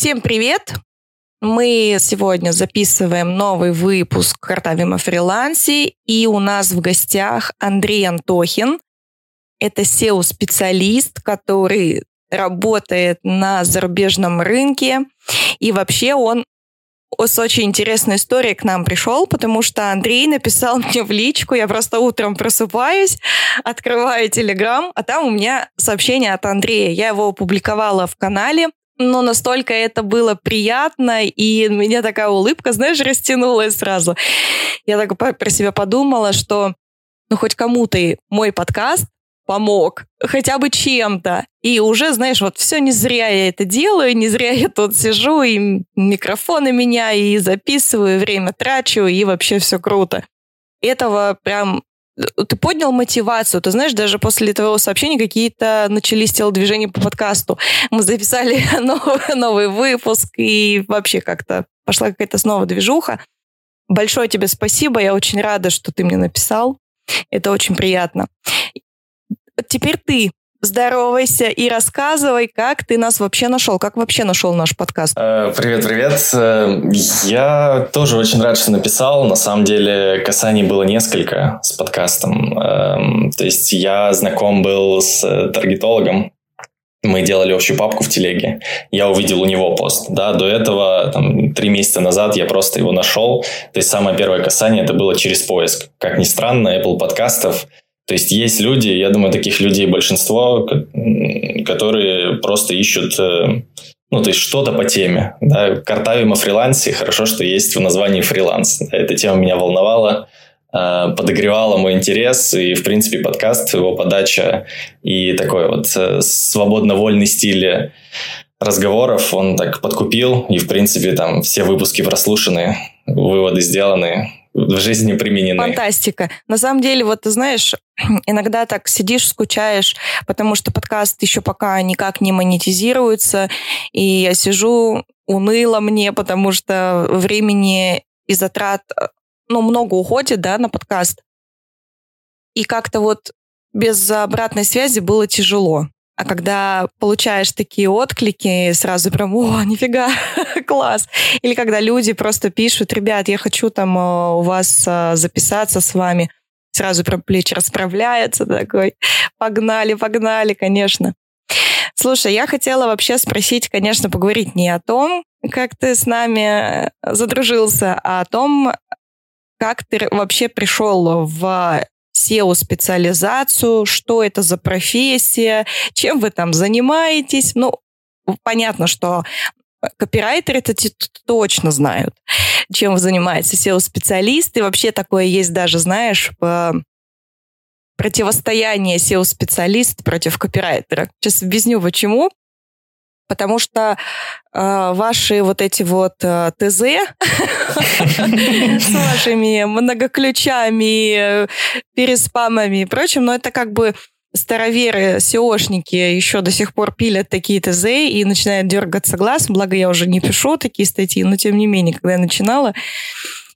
Всем привет! Мы сегодня записываем новый выпуск «Картавим о фрилансе», и у нас в гостях Андрей Антохин. Это SEO-специалист, который работает на зарубежном рынке, и вообще он с очень интересной историей к нам пришел, потому что Андрей написал мне в личку, я просто утром просыпаюсь, открываю Телеграм, а там у меня сообщение от Андрея. Я его опубликовала в канале, но настолько это было приятно, и у меня такая улыбка, знаешь, растянулась сразу. Я так про себя подумала, что ну хоть кому-то мой подкаст помог, хотя бы чем-то. И уже, знаешь, вот все не зря я это делаю, не зря я тут сижу, и микрофоны меняю, и записываю, время трачу, и вообще все круто. Этого прям ты поднял мотивацию. Ты знаешь, даже после твоего сообщения какие-то начались телодвижения по подкасту. Мы записали новый, новый выпуск, и вообще как-то пошла какая-то снова движуха. Большое тебе спасибо. Я очень рада, что ты мне написал. Это очень приятно теперь ты здоровайся и рассказывай, как ты нас вообще нашел, как вообще нашел наш подкаст. Э, привет, привет. Э, я тоже очень рад, что написал. На самом деле касаний было несколько с подкастом. Эм, то есть я знаком был с таргетологом, мы делали общую папку в телеге. Я увидел у него пост. Да, до этого, там, три месяца назад я просто его нашел. То есть самое первое касание это было через поиск. Как ни странно, Apple подкастов то есть есть люди, я думаю, таких людей большинство, которые просто ищут э, ну, то есть что-то по теме. Да. Картавим о фрилансе, хорошо, что есть в названии фриланс. Эта тема меня волновала, э, подогревала мой интерес, и, в принципе, подкаст, его подача и такой вот э, свободно-вольный стиль разговоров он так подкупил, и, в принципе, там все выпуски прослушаны, выводы сделаны, в жизни применены. Фантастика. На самом деле, вот ты знаешь, иногда так сидишь, скучаешь, потому что подкаст еще пока никак не монетизируется, и я сижу, уныло мне, потому что времени и затрат, ну, много уходит, да, на подкаст. И как-то вот без обратной связи было тяжело. А когда получаешь такие отклики, сразу прям, о, нифига, класс. Или когда люди просто пишут, ребят, я хочу там э, у вас э, записаться с вами, сразу прям плечи расправляется такой, погнали, погнали, конечно. Слушай, я хотела вообще спросить, конечно, поговорить не о том, как ты с нами э, задружился, а о том, как ты вообще пришел в SEO-специализацию, что это за профессия, чем вы там занимаетесь. Ну, понятно, что копирайтеры это точно знают, чем вы занимаетесь, SEO-специалисты. Вообще такое есть даже, знаешь, противостояние SEO-специалист против копирайтера. Сейчас объясню, почему потому что э, ваши вот эти вот э, ТЗ с вашими многоключами, переспамами и прочим, но это как бы староверы, SEOшники еще до сих пор пилят такие ТЗ и начинают дергаться глаз. Благо, я уже не пишу такие статьи, но тем не менее, когда я начинала,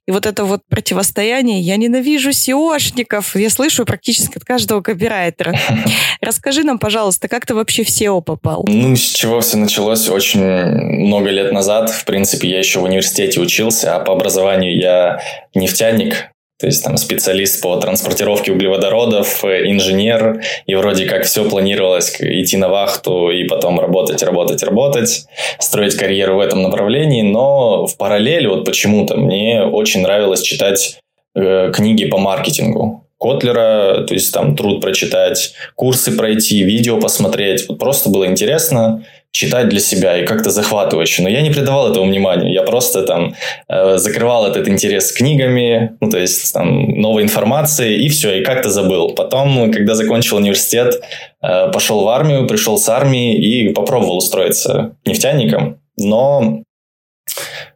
и вот это вот противостояние, я ненавижу SEOшников, я слышу практически от каждого копирайтера. Расскажи нам, пожалуйста, как ты вообще в SEO попал? Ну, с чего все началось очень много лет назад. В принципе, я еще в университете учился, а по образованию я нефтяник, то есть там специалист по транспортировке углеводородов, инженер, и вроде как все планировалось идти на вахту и потом работать, работать, работать, строить карьеру в этом направлении, но в параллели вот почему-то мне очень нравилось читать э, книги по маркетингу. Котлера, то есть там труд прочитать, курсы пройти, видео посмотреть. Вот просто было интересно читать для себя и как-то захватывающе. Но я не придавал этому внимания. Я просто там э, закрывал этот интерес книгами, ну, то есть там новой информации, и все, и как-то забыл. Потом, когда закончил университет, э, пошел в армию, пришел с армии и попробовал устроиться нефтяником. Но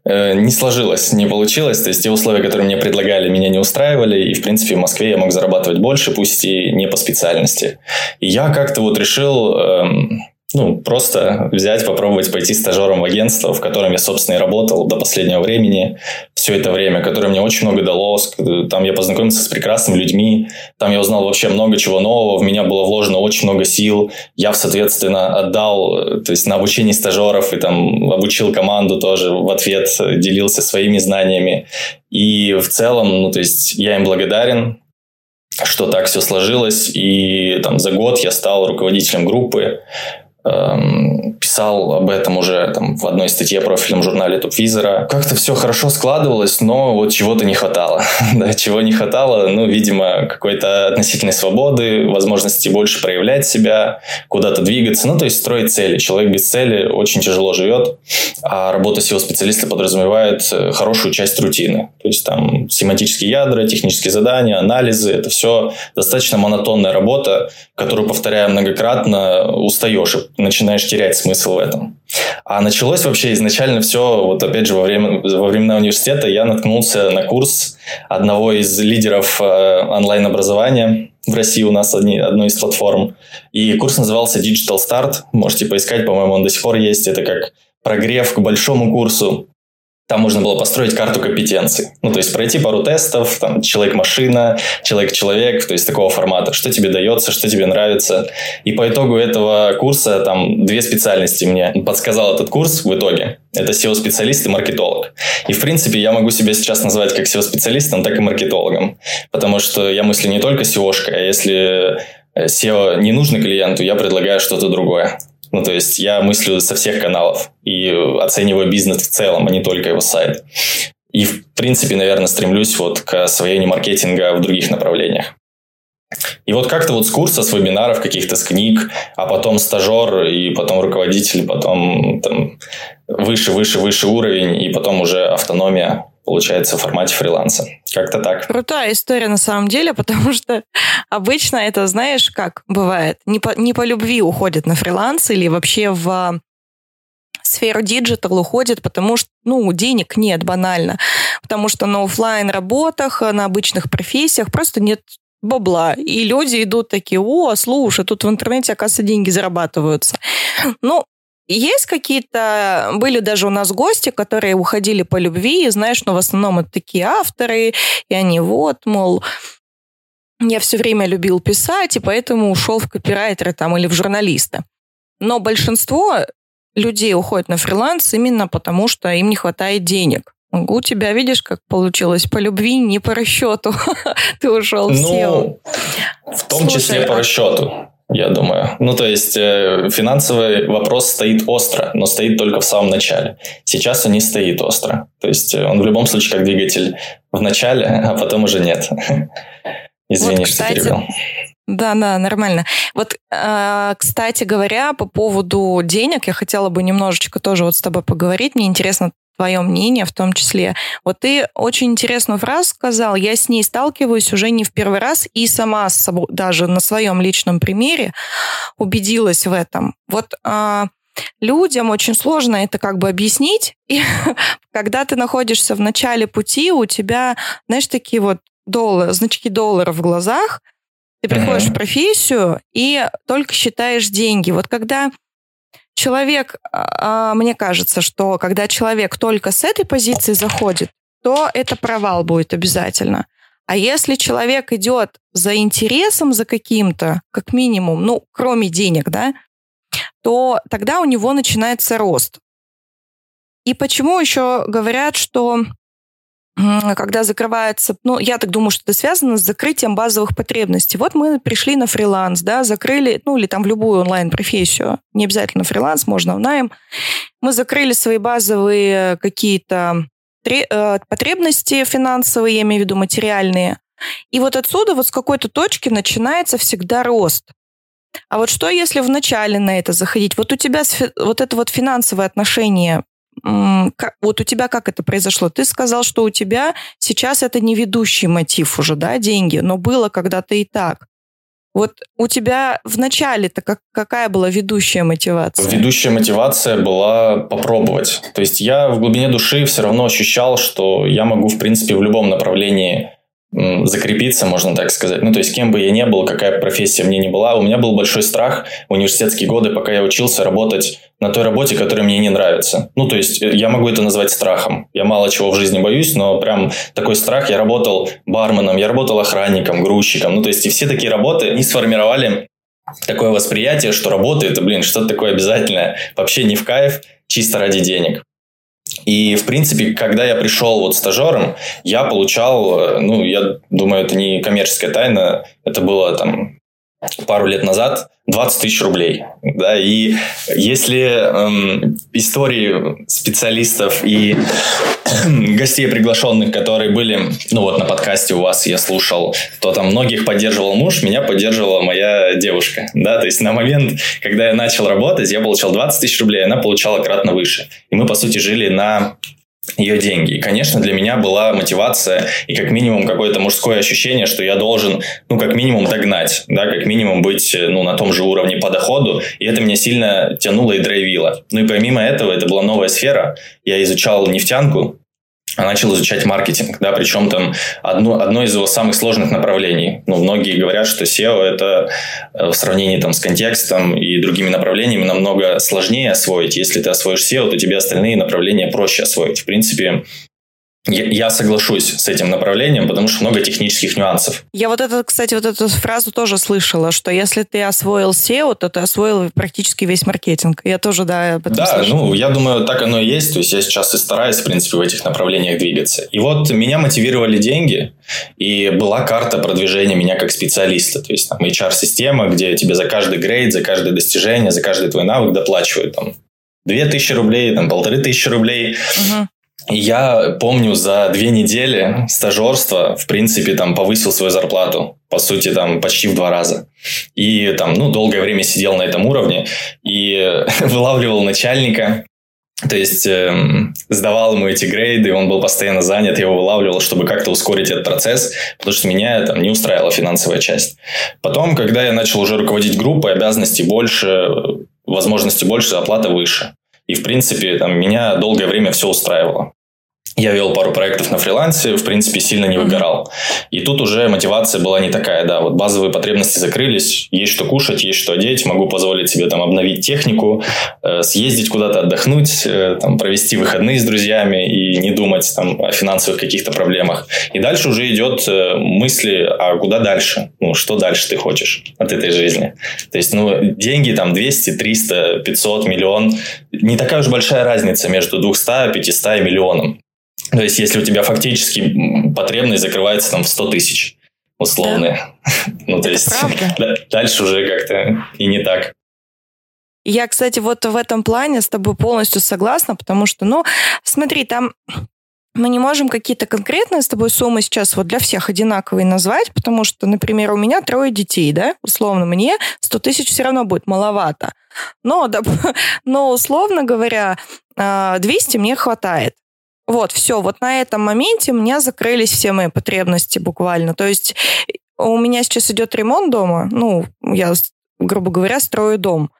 э, не сложилось, не получилось. То есть те условия, которые мне предлагали, меня не устраивали. И, в принципе, в Москве я мог зарабатывать больше, пусть и не по специальности. И я как-то вот решил... Э, ну, просто взять, попробовать пойти стажером в агентство, в котором я, собственно, и работал до последнего времени, все это время, которое мне очень много дало. Там я познакомился с прекрасными людьми, там я узнал вообще много чего нового, в меня было вложено очень много сил. Я, соответственно, отдал, то есть на обучение стажеров и там обучил команду тоже в ответ, делился своими знаниями. И в целом, ну, то есть я им благодарен, что так все сложилось, и там за год я стал руководителем группы, писал об этом уже там, в одной статье профильном журнале Тупвизора. Как-то все хорошо складывалось, но вот чего-то не хватало. да, чего не хватало, ну, видимо, какой-то относительной свободы, возможности больше проявлять себя, куда-то двигаться, ну, то есть строить цели. Человек без цели очень тяжело живет, а работа SEO-специалиста подразумевает э, хорошую часть рутины. То есть там семантические ядра, технические задания, анализы, это все достаточно монотонная работа, которую, повторяя многократно, устаешь начинаешь терять смысл в этом. А началось вообще изначально все, вот опять же, во, время, во времена университета я наткнулся на курс одного из лидеров э, онлайн-образования в России у нас одни, одной из платформ. И курс назывался Digital Start. Можете поискать, по-моему, он до сих пор есть. Это как прогрев к большому курсу там можно было построить карту компетенций. Ну, то есть пройти пару тестов, там, человек-машина, человек-человек, то есть такого формата. Что тебе дается, что тебе нравится. И по итогу этого курса там две специальности мне подсказал этот курс в итоге. Это SEO-специалист и маркетолог. И, в принципе, я могу себя сейчас назвать как SEO-специалистом, так и маркетологом. Потому что я мыслю не только SEO-шкой, а если SEO не нужно клиенту, я предлагаю что-то другое. Ну, то есть я мыслю со всех каналов и оцениваю бизнес в целом, а не только его сайт. И, в принципе, наверное, стремлюсь вот к освоению маркетинга в других направлениях. И вот как-то вот с курса, с вебинаров каких-то, с книг, а потом стажер, и потом руководитель, потом там, выше, выше, выше уровень, и потом уже автономия получается, в формате фриланса. Как-то так. Крутая история на самом деле, потому что обычно это, знаешь, как бывает, не по, не по любви уходит на фриланс или вообще в сферу диджитал уходит, потому что, ну, денег нет банально. Потому что на офлайн работах, на обычных профессиях просто нет бабла. И люди идут такие, о, слушай, тут в интернете, оказывается, деньги зарабатываются. Ну, есть какие-то, были даже у нас гости, которые уходили по любви, и знаешь, но ну, в основном это такие авторы, и они вот, мол, я все время любил писать, и поэтому ушел в копирайтера там или в журналиста. Но большинство людей уходят на фриланс именно потому, что им не хватает денег. У тебя, видишь, как получилось по любви, не по расчету. Ты ушел в ну, В том Слушай, числе по расчету я думаю. Ну, то есть э, финансовый вопрос стоит остро, но стоит только в самом начале. Сейчас он не стоит остро. То есть э, он в любом случае как двигатель в начале, а потом уже нет. Извини, вот, кстати, что перебил. Да, да, нормально. Вот, э, кстати говоря, по поводу денег, я хотела бы немножечко тоже вот с тобой поговорить. Мне интересно твое мнение в том числе. Вот ты очень интересную фразу сказал, я с ней сталкиваюсь уже не в первый раз и сама с собой, даже на своем личном примере убедилась в этом. Вот а, людям очень сложно это как бы объяснить, и когда ты находишься в начале пути, у тебя, знаешь, такие вот доллар, значки доллара в глазах, ты приходишь uh-huh. в профессию и только считаешь деньги. Вот когда человек, а, а, мне кажется, что когда человек только с этой позиции заходит, то это провал будет обязательно. А если человек идет за интересом, за каким-то, как минимум, ну, кроме денег, да, то тогда у него начинается рост. И почему еще говорят, что когда закрывается, ну, я так думаю, что это связано с закрытием базовых потребностей. Вот мы пришли на фриланс, да, закрыли, ну, или там в любую онлайн-профессию, не обязательно фриланс, можно в найм. Мы закрыли свои базовые какие-то э, потребности финансовые, я имею в виду материальные. И вот отсюда, вот с какой-то точки начинается всегда рост. А вот что, если вначале на это заходить? Вот у тебя вот это вот финансовое отношение вот у тебя как это произошло? Ты сказал, что у тебя сейчас это не ведущий мотив уже, да, деньги, но было когда-то и так. Вот у тебя в начале-то как, какая была ведущая мотивация? Ведущая мотивация была попробовать. То есть я в глубине души все равно ощущал, что я могу, в принципе, в любом направлении закрепиться, можно так сказать. Ну, то есть, кем бы я ни был, какая профессия мне не была, у меня был большой страх в университетские годы, пока я учился, работать на той работе, которая мне не нравится. Ну, то есть, э, я могу это назвать страхом. Я мало чего в жизни боюсь, но прям такой страх. Я работал барменом, я работал охранником, грузчиком. Ну, то есть, и все такие работы, они сформировали такое восприятие, что работа это, блин, что-то такое обязательное. Вообще не в кайф, чисто ради денег. И, в принципе, когда я пришел вот стажером, я получал, э, ну, я думаю, это не коммерческая тайна, это было там пару лет назад 20 тысяч рублей. Да, и если эм, истории специалистов и гостей приглашенных, которые были, ну вот на подкасте у вас я слушал, то там многих поддерживал муж, меня поддерживала моя девушка. Да, то есть на момент, когда я начал работать, я получал 20 тысяч рублей, она получала кратно выше. И мы, по сути, жили на ее деньги. И, конечно, для меня была мотивация и как минимум какое-то мужское ощущение, что я должен, ну, как минимум догнать, да, как минимум быть, ну, на том же уровне по доходу. И это меня сильно тянуло и драйвило. Ну и помимо этого, это была новая сфера. Я изучал нефтянку, начал изучать маркетинг, да, причем там одно, одно из его самых сложных направлений. Ну, многие говорят, что SEO это э, в сравнении там с контекстом и другими направлениями намного сложнее освоить. Если ты освоишь SEO, то тебе остальные направления проще освоить. В принципе, я, соглашусь с этим направлением, потому что много технических нюансов. Я вот это, кстати, вот эту фразу тоже слышала, что если ты освоил SEO, то ты освоил практически весь маркетинг. Я тоже, да, об этом Да, слышала. ну, я думаю, так оно и есть. То есть, я сейчас и стараюсь, в принципе, в этих направлениях двигаться. И вот меня мотивировали деньги, и была карта продвижения меня как специалиста. То есть, там, HR-система, где тебе за каждый грейд, за каждое достижение, за каждый твой навык доплачивают там, две тысячи рублей, там, полторы тысячи рублей. Угу. Я помню, за две недели стажерства, в принципе, там повысил свою зарплату. По сути, там почти в два раза. И там, ну, долгое время сидел на этом уровне и вылавливал начальника, то есть э, сдавал ему эти грейды, он был постоянно занят, я его вылавливал, чтобы как-то ускорить этот процесс, потому что меня там не устраивала финансовая часть. Потом, когда я начал уже руководить группой, обязанностей больше, возможности больше, зарплата выше. И, в принципе, там, меня долгое время все устраивало. Я вел пару проектов на фрилансе, в принципе, сильно не выгорал. И тут уже мотивация была не такая, да, вот базовые потребности закрылись, есть что кушать, есть что одеть, могу позволить себе там обновить технику, э, съездить куда-то отдохнуть, э, там, провести выходные с друзьями и не думать там о финансовых каких-то проблемах. И дальше уже идет э, мысли, а куда дальше? Ну, что дальше ты хочешь от этой жизни? То есть, ну, деньги там 200, 300, 500, миллион, не такая уж большая разница между 200, 500 и миллионом. То есть, если у тебя фактически потребность закрывается там в 100 тысяч условные. Да. ну, то есть, дальше уже как-то и не так. Я, кстати, вот в этом плане с тобой полностью согласна, потому что, ну, смотри, там мы не можем какие-то конкретные с тобой суммы сейчас вот для всех одинаковые назвать, потому что, например, у меня трое детей, да, условно, мне 100 тысяч все равно будет маловато. Но, да, но условно говоря, 200 а, мне хватает. Вот, все, вот на этом моменте у меня закрылись все мои потребности буквально. То есть у меня сейчас идет ремонт дома, ну, я, грубо говоря, строю дом.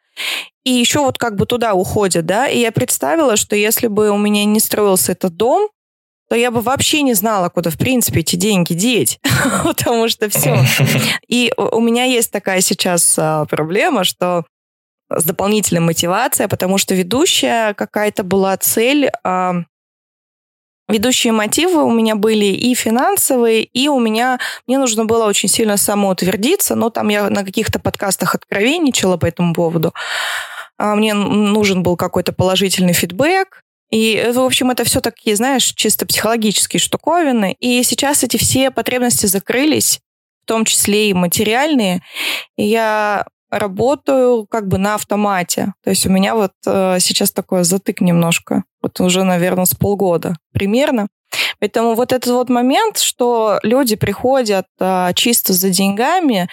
И еще вот как бы туда уходят, да, и я представила, что если бы у меня не строился этот дом, то я бы вообще не знала, куда, в принципе, эти деньги деть, потому что все. И у меня есть такая сейчас а, проблема, что с дополнительной мотивацией, потому что ведущая какая-то была цель а, Ведущие мотивы у меня были и финансовые, и у меня... Мне нужно было очень сильно самоутвердиться, но там я на каких-то подкастах откровенничала по этому поводу. А мне нужен был какой-то положительный фидбэк, и, в общем, это все такие, знаешь, чисто психологические штуковины. И сейчас эти все потребности закрылись, в том числе и материальные. И я работаю как бы на автомате. То есть у меня вот э, сейчас такой затык немножко. Вот уже, наверное, с полгода примерно. Поэтому вот этот вот момент, что люди приходят э, чисто за деньгами,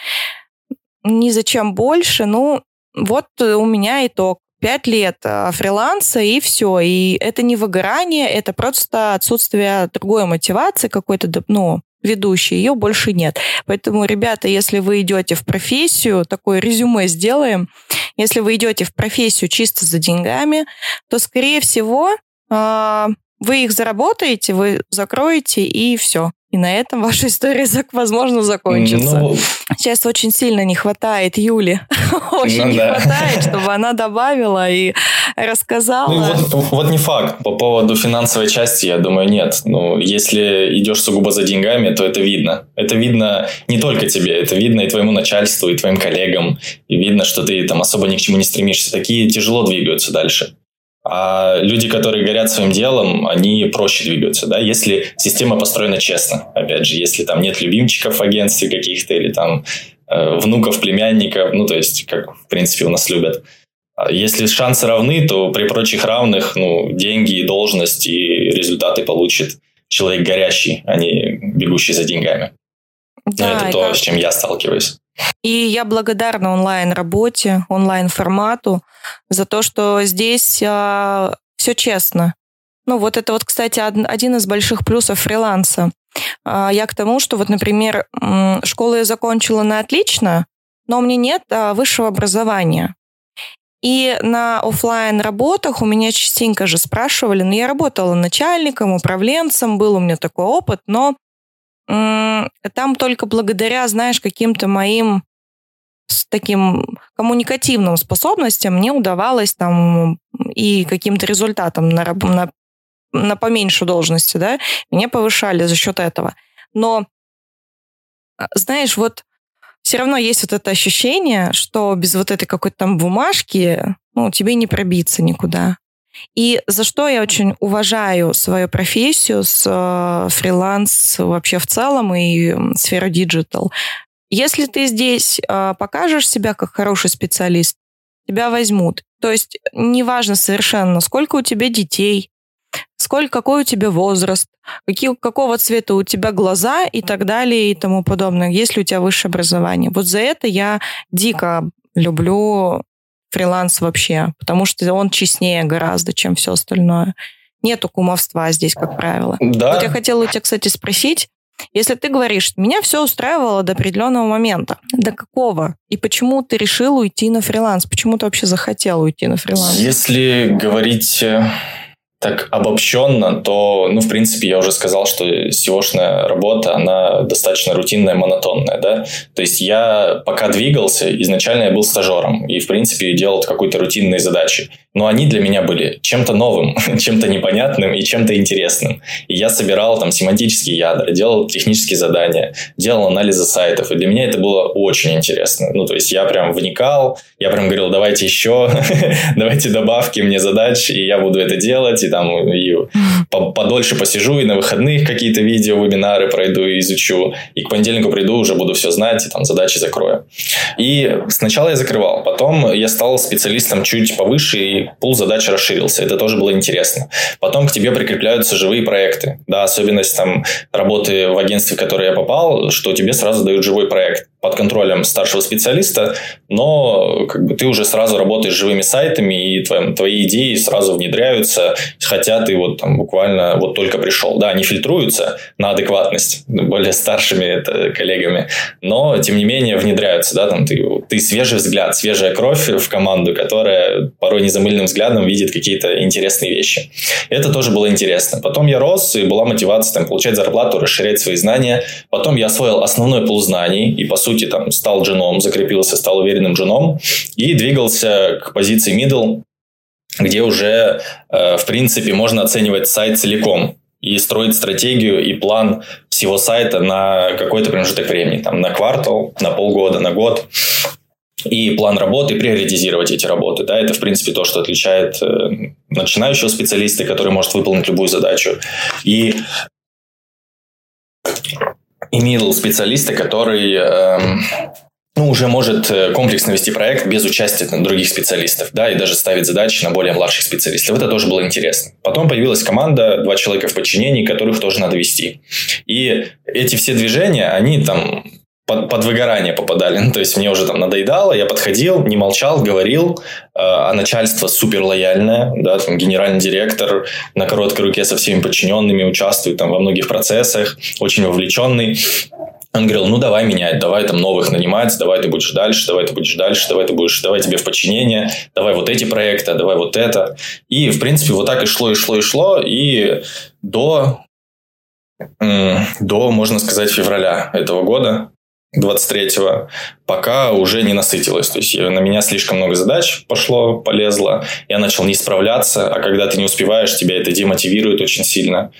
ни зачем больше, ну, вот у меня итог. Пять лет э, фриланса и все. И это не выгорание, это просто отсутствие другой мотивации какой-то, ну, ведущей, ее больше нет. Поэтому, ребята, если вы идете в профессию, такое резюме сделаем, если вы идете в профессию чисто за деньгами, то, скорее всего, а, вы их заработаете, вы закроете, и все. И на этом ваша история, возможно, закончится. Ну, Сейчас очень сильно не хватает Юли. Очень ну, не да. хватает, чтобы она добавила и рассказала. Ну, вот, вот не факт. По поводу финансовой части, я думаю, нет. Ну, если идешь сугубо за деньгами, то это видно. Это видно не только тебе, это видно и твоему начальству, и твоим коллегам. И видно, что ты там особо ни к чему не стремишься. Такие тяжело двигаются дальше. А люди, которые горят своим делом, они проще двигаются, да, если система построена честно. Опять же, если там нет любимчиков в агентстве каких-то или там э, внуков, племянников, ну, то есть, как, в принципе, у нас любят. А если шансы равны, то при прочих равных, ну, деньги, должность и результаты получит человек горящий, а не бегущий за деньгами. Да, это то, с чем я сталкиваюсь. И я благодарна онлайн-работе, онлайн-формату за то, что здесь а, все честно. Ну, вот это вот, кстати, один из больших плюсов фриланса. А, я к тому, что вот, например, школу я закончила на отлично, но у меня нет а, высшего образования. И на офлайн работах у меня частенько же спрашивали, ну, я работала начальником, управленцем, был у меня такой опыт, но там только благодаря, знаешь, каким-то моим с таким коммуникативным способностям мне удавалось там и каким-то результатом на, на, на поменьше должности, да, меня повышали за счет этого. Но, а, знаешь, вот все равно есть вот это ощущение, что без вот этой какой-то там бумажки, ну, тебе не пробиться никуда. И за что я очень уважаю свою профессию с э, фриланс вообще в целом и сферу диджитал. Если ты здесь э, покажешь себя как хороший специалист, тебя возьмут. То есть неважно совершенно, сколько у тебя детей, сколько, какой у тебя возраст, какие, какого цвета у тебя глаза и так далее и тому подобное, если у тебя высшее образование. Вот за это я дико люблю фриланс вообще, потому что он честнее гораздо, чем все остальное. Нету кумовства здесь, как правило. Да. Вот я хотела у тебя, кстати, спросить, если ты говоришь, меня все устраивало до определенного момента, до какого? И почему ты решил уйти на фриланс? Почему ты вообще захотел уйти на фриланс? Если говорить э, так обобщенно, то, ну, в принципе, я уже сказал, что SEO-шная работа, она достаточно рутинная, монотонная, да. То есть я пока двигался, изначально я был стажером и, в принципе, делал какие-то рутинные задачи но они для меня были чем-то новым, чем-то непонятным и чем-то интересным. И я собирал там семантические ядра, делал технические задания, делал анализы сайтов, и для меня это было очень интересно. Ну, то есть я прям вникал, я прям говорил, давайте еще, давайте добавки мне задач, и я буду это делать, и там и подольше посижу, и на выходных какие-то видео, вебинары пройду и изучу, и к понедельнику приду, уже буду все знать, и там задачи закрою. И сначала я закрывал, потом я стал специалистом чуть повыше, и пул задач расширился. Это тоже было интересно. Потом к тебе прикрепляются живые проекты. Да, особенность там работы в агентстве, в которое я попал, что тебе сразу дают живой проект под контролем старшего специалиста, но как бы ты уже сразу работаешь живыми сайтами, и твои, твои идеи сразу внедряются, хотя ты вот там буквально вот только пришел. Да, они фильтруются на адекватность более старшими это, коллегами, но тем не менее внедряются, да, там ты, ты свежий взгляд, свежая кровь в команду, которая порой незамыленным взглядом видит какие-то интересные вещи. Это тоже было интересно. Потом я рос, и была мотивация там, получать зарплату, расширять свои знания. Потом я освоил основной пул знаний, и по сути там, стал джуном, закрепился, стал уверенным джуном и двигался к позиции middle, где уже, э, в принципе, можно оценивать сайт целиком и строить стратегию и план всего сайта на какой-то промежуток времени, там, на квартал, на полгода, на год и план работы, приоритизировать эти работы. Да, это, в принципе, то, что отличает э, начинающего специалиста, который может выполнить любую задачу, и и middle специалиста, который эм, ну, уже может э, комплексно вести проект без участия других специалистов, да, и даже ставить задачи на более младших специалистов. Это тоже было интересно. Потом появилась команда, два человека в подчинении, которых тоже надо вести. И эти все движения, они там под, под выгорание попадали. Ну, то есть мне уже там надоедало, я подходил, не молчал, говорил, э, а начальство супер лояльное, да, там генеральный директор на короткой руке со всеми подчиненными участвует там во многих процессах, очень вовлеченный. Он говорил, ну давай менять, давай там новых нанимать, давай ты будешь дальше, давай ты будешь дальше, давай ты будешь, давай тебе в подчинение, давай вот эти проекты, давай вот это. И, в принципе, вот так и шло, и шло, и шло, и до до, можно сказать, февраля этого года. 23-го, пока уже не насытилась. То есть на меня слишком много задач пошло, полезло. Я начал не справляться, а когда ты не успеваешь, тебя это демотивирует очень сильно.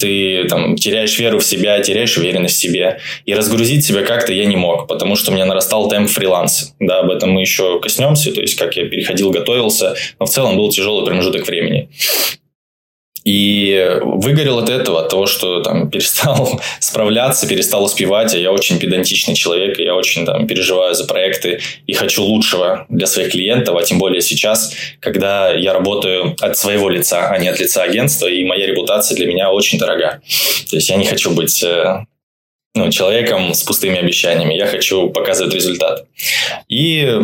Ты там теряешь веру в себя, теряешь уверенность в себе. И разгрузить себя как-то я не мог, потому что у меня нарастал темп фриланса. Да, об этом мы еще коснемся, то есть как я переходил, готовился. Но в целом был тяжелый промежуток времени. И выгорел от этого, от того, что там перестал справляться, перестал успевать. А я очень педантичный человек, я очень там переживаю за проекты и хочу лучшего для своих клиентов, а тем более сейчас, когда я работаю от своего лица, а не от лица агентства, и моя репутация для меня очень дорога. То есть я не хочу быть э, ну, человеком с пустыми обещаниями. Я хочу показывать результат. И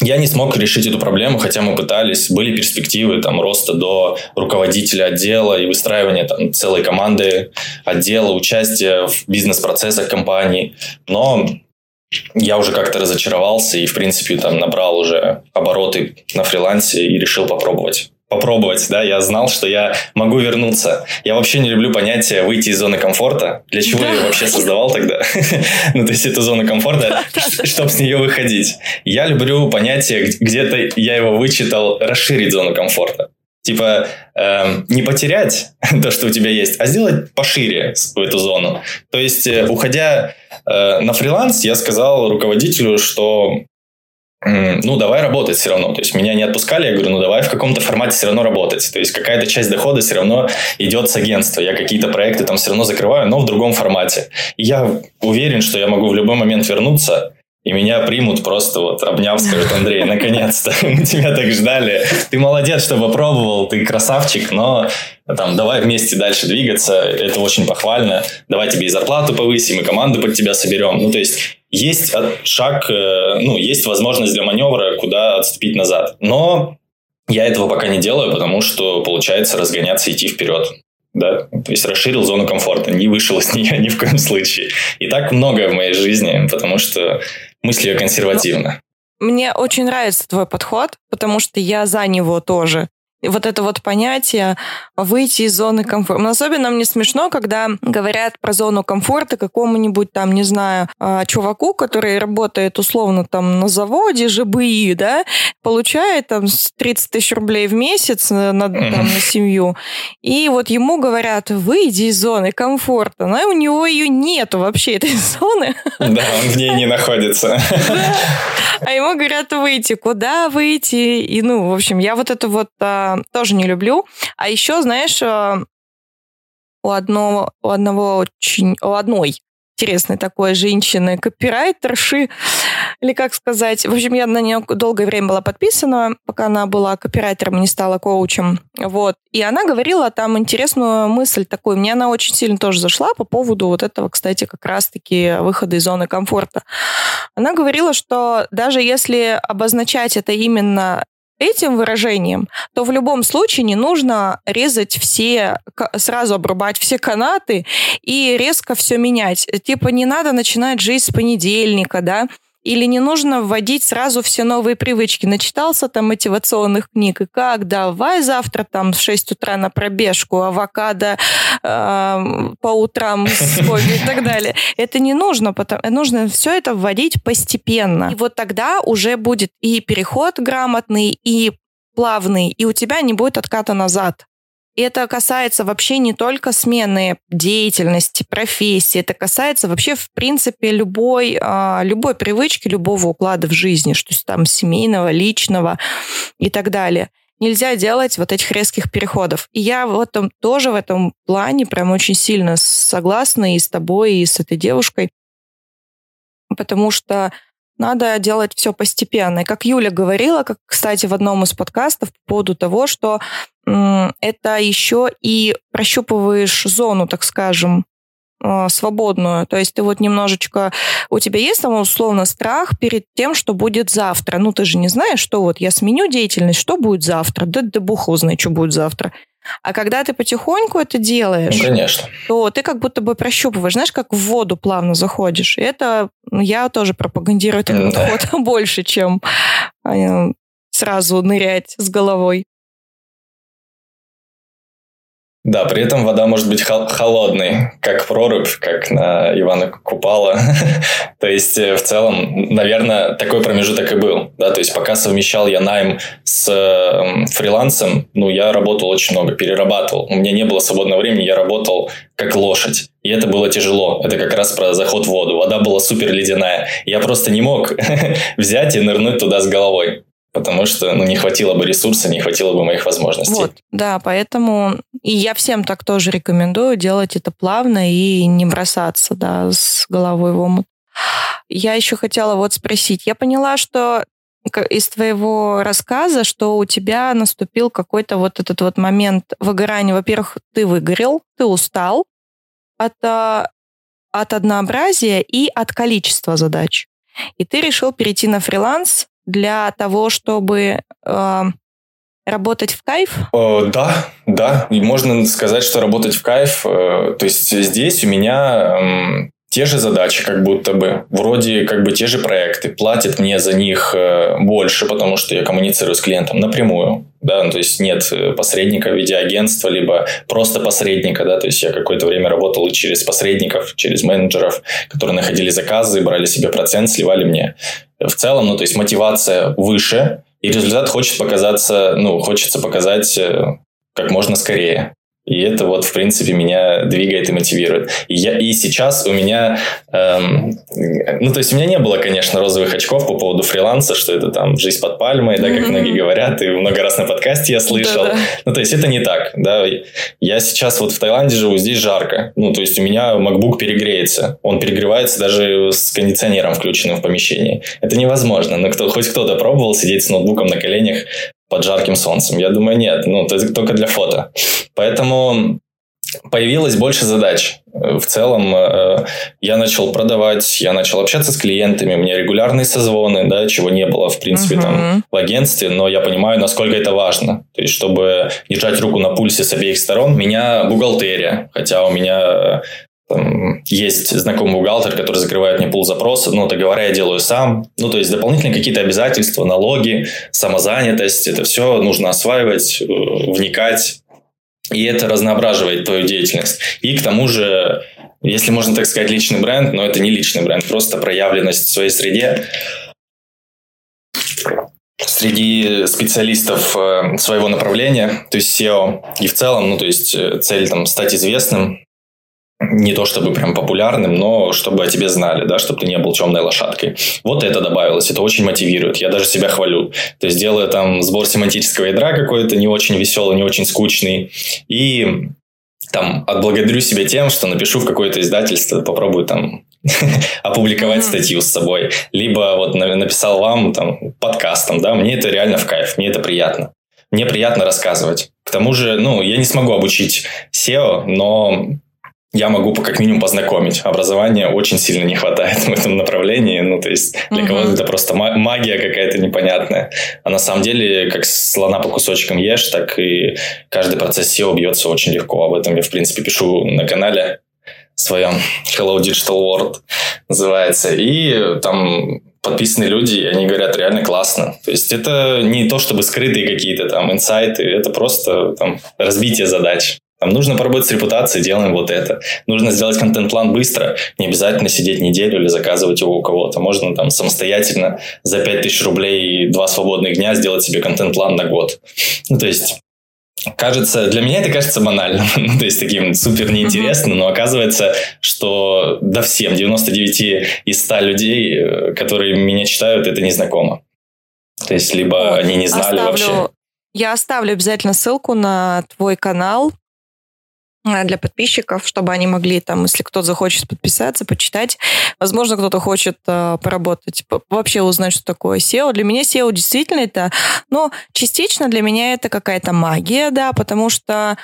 я не смог решить эту проблему, хотя мы пытались, были перспективы там, роста до руководителя отдела и выстраивания там, целой команды отдела, участия в бизнес-процессах компании. Но я уже как-то разочаровался и, в принципе, там набрал уже обороты на фрилансе и решил попробовать попробовать, да, я знал, что я могу вернуться. Я вообще не люблю понятие выйти из зоны комфорта. Для чего да. я вообще создавал тогда? ну, то есть, это зона комфорта, чтобы с нее выходить. Я люблю понятие, где-то я его вычитал, расширить зону комфорта. Типа, э, не потерять то, что у тебя есть, а сделать пошире эту зону. То есть, э, уходя э, на фриланс, я сказал руководителю, что ну, давай работать все равно. То есть, меня не отпускали, я говорю, ну, давай в каком-то формате все равно работать. То есть, какая-то часть дохода все равно идет с агентства. Я какие-то проекты там все равно закрываю, но в другом формате. И я уверен, что я могу в любой момент вернуться, и меня примут просто вот обняв, скажут, Андрей, наконец-то, мы тебя так ждали. Ты молодец, что попробовал, ты красавчик, но там, давай вместе дальше двигаться, это очень похвально. Давай тебе и зарплату повысим, и команду под тебя соберем. Ну, то есть, есть шаг, э, ну, есть возможность для маневра, куда отступить назад. Но я этого пока не делаю, потому что получается разгоняться, идти вперед. Да? То есть расширил зону комфорта, не вышел из нее ни в коем случае. И так многое в моей жизни, потому что мысли консервативно. Мне очень нравится твой подход, потому что я за него тоже. Вот это вот понятие выйти из зоны комфорта. Но особенно мне смешно, когда говорят про зону комфорта какому-нибудь там, не знаю, а, чуваку, который работает условно там на заводе ЖБИ, да, получает там 30 тысяч рублей в месяц на, на, там, на семью, и вот ему говорят, выйди из зоны комфорта, но у него ее нету вообще, этой зоны. Да, он в ней не находится. А ему говорят выйти, куда выйти, и ну, в общем, я вот это вот а, тоже не люблю. А еще, знаешь, э, у одного, у одного очень, у одной интересной такой женщины, копирайтерши, или как сказать. В общем, я на нее долгое время была подписана, пока она была копирайтером, не стала коучем. Вот. И она говорила там интересную мысль такую. Мне она очень сильно тоже зашла по поводу вот этого, кстати, как раз-таки выхода из зоны комфорта. Она говорила, что даже если обозначать это именно этим выражением, то в любом случае не нужно резать все, сразу обрубать все канаты и резко все менять. Типа не надо начинать жизнь с понедельника, да, или не нужно вводить сразу все новые привычки. Начитался там мотивационных книг, и как, давай завтра там в 6 утра на пробежку, авокадо э, по утрам с кофе и так далее. Это не нужно, потому, нужно все это вводить постепенно. И вот тогда уже будет и переход грамотный, и плавный, и у тебя не будет отката назад. Это касается вообще не только смены деятельности, профессии, это касается вообще, в принципе, любой, а, любой привычки, любого уклада в жизни, что там семейного, личного и так далее. Нельзя делать вот этих резких переходов. И я в этом тоже в этом плане прям очень сильно согласна и с тобой, и с этой девушкой, потому что надо делать все постепенно. И как Юля говорила, как, кстати, в одном из подкастов по поводу того, что это еще и прощупываешь зону, так скажем, э, свободную. То есть ты вот немножечко... У тебя есть там условно страх перед тем, что будет завтра. Ну, ты же не знаешь, что вот я сменю деятельность, что будет завтра. Да, да бог узнает, что будет завтра. А когда ты потихоньку это делаешь, ну, конечно. то ты как будто бы прощупываешь, знаешь, как в воду плавно заходишь. И это я тоже пропагандирую этот да. подход больше, чем э, сразу нырять с головой. Да, при этом вода может быть холодной, как прорубь, как на Ивана Купала. то есть, э, в целом, наверное, такой промежуток и был. Да? То есть, пока совмещал я найм с эм, фрилансом, ну, я работал очень много, перерабатывал. У меня не было свободного времени, я работал как лошадь. И это было тяжело. Это как раз про заход в воду. Вода была супер ледяная. Я просто не мог взять и нырнуть туда с головой потому что ну, не хватило бы ресурса, не хватило бы моих возможностей. Вот, да, поэтому и я всем так тоже рекомендую делать это плавно и не бросаться, да, с головой в омут. Я еще хотела вот спросить. Я поняла, что из твоего рассказа, что у тебя наступил какой-то вот этот вот момент выгорания. Во-первых, ты выгорел, ты устал от, а, от однообразия и от количества задач. И ты решил перейти на фриланс для того, чтобы э, работать в кайф? О, да, да. И можно сказать, что работать в кайф. Э, то есть здесь у меня э, те же задачи, как будто бы. Вроде как бы те же проекты. Платят мне за них э, больше, потому что я коммуницирую с клиентом напрямую. Да, ну, то есть нет э, посредника в виде агентства, либо просто посредника, да, то есть я какое-то время работал и через посредников, через менеджеров, которые находили заказы, брали себе процент, сливали мне в целом, ну, то есть мотивация выше, и результат хочет показаться, ну, хочется показать э, как можно скорее. И это вот, в принципе, меня двигает и мотивирует. И, я, и сейчас у меня... Эм, ну, то есть у меня не было, конечно, розовых очков по поводу фриланса, что это там жизнь под пальмой, да, как mm-hmm. многие говорят, и много раз на подкасте я слышал. Да-да. Ну, то есть это не так, да. Я сейчас вот в Таиланде живу, здесь жарко. Ну, то есть у меня MacBook перегреется. Он перегревается даже с кондиционером включенным в помещении. Это невозможно. Но кто, хоть кто-то пробовал сидеть с ноутбуком на коленях под жарким солнцем? Я думаю, нет. Ну, это только для фото. Поэтому появилось больше задач. В целом э, я начал продавать, я начал общаться с клиентами, у меня регулярные созвоны, да, чего не было, в принципе, uh-huh. там в агентстве, но я понимаю, насколько это важно. То есть, чтобы держать руку на пульсе с обеих сторон, меня бухгалтерия, хотя у меня там, есть знакомый бухгалтер, который закрывает мне пул запроса, но договора я делаю сам. Ну, то есть, дополнительные какие-то обязательства, налоги, самозанятость, это все нужно осваивать, э, вникать, и это разноображивает твою деятельность. И к тому же, если можно так сказать, личный бренд, но это не личный бренд, просто проявленность в своей среде, среди специалистов э, своего направления, то есть SEO, и в целом, ну, то есть э, цель там стать известным, не то чтобы прям популярным, но чтобы о тебе знали, да, чтобы ты не был темной лошадкой. Вот это добавилось, это очень мотивирует. Я даже себя хвалю. То есть делаю там сбор семантического ядра какой-то не очень веселый, не очень скучный. И там отблагодарю себя тем, что напишу в какое-то издательство, попробую там опубликовать статью с собой. Либо вот написал вам там подкастом, да, мне это реально в кайф, мне это приятно. Мне приятно рассказывать. К тому же, ну, я не смогу обучить SEO, но я могу как минимум познакомить. Образования очень сильно не хватает в этом направлении. Ну, то есть для угу. кого-то это просто магия какая-то непонятная. А на самом деле, как слона по кусочкам ешь, так и каждый процесс SEO бьется очень легко. Об этом я, в принципе, пишу на канале своем Hello Digital World называется. И там подписанные люди, они говорят реально классно. То есть это не то, чтобы скрытые какие-то там инсайты, это просто там разбитие задач. Там нужно поработать с репутацией, делаем вот это. Нужно сделать контент-план быстро, не обязательно сидеть неделю или заказывать его у кого-то. Можно там самостоятельно за 5000 рублей и два свободных дня сделать себе контент-план на год. Ну, то есть кажется, для меня это кажется банальным, то есть таким супер неинтересным, но оказывается, что да всем, 99 из 100 людей, э, которые меня читают, это незнакомо. То есть, либо они не знали оставлю, вообще. Я оставлю обязательно ссылку на твой канал, для подписчиков, чтобы они могли там, если кто захочет подписаться, почитать. Возможно, кто-то хочет э, поработать, вообще узнать, что такое SEO. Для меня SEO действительно это, ну, частично для меня это какая-то магия, да, потому что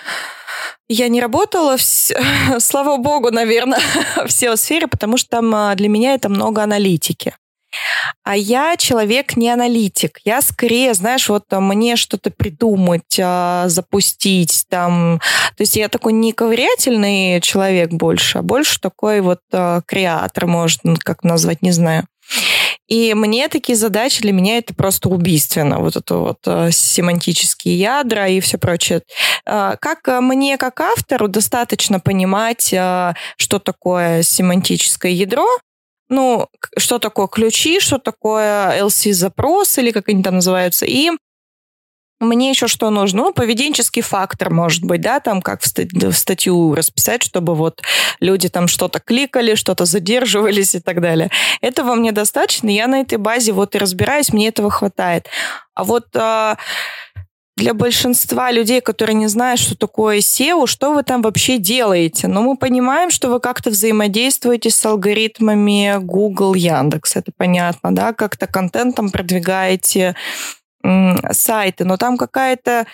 я не работала, в, слава богу, наверное, в SEO-сфере, потому что там э, для меня это много аналитики. А я человек не аналитик. Я скорее, знаешь, вот мне что-то придумать, а, запустить там. То есть я такой не ковырятельный человек больше, а больше такой вот а, креатор, можно как назвать, не знаю. И мне такие задачи, для меня это просто убийственно. Вот это вот э, семантические ядра и все прочее. Э, как мне, как автору, достаточно понимать, э, что такое семантическое ядро, ну, что такое ключи, что такое LC-запрос, или как они там называются, и мне еще что нужно? Ну, поведенческий фактор, может быть, да, там как в, стать- в статью расписать, чтобы вот люди там что-то кликали, что-то задерживались и так далее. Этого мне достаточно, я на этой базе вот и разбираюсь, мне этого хватает. А вот а, для большинства людей, которые не знают, что такое SEO, что вы там вообще делаете? Ну, мы понимаем, что вы как-то взаимодействуете с алгоритмами Google, Яндекс, это понятно, да, как-то контентом продвигаете сайты, но там какая-то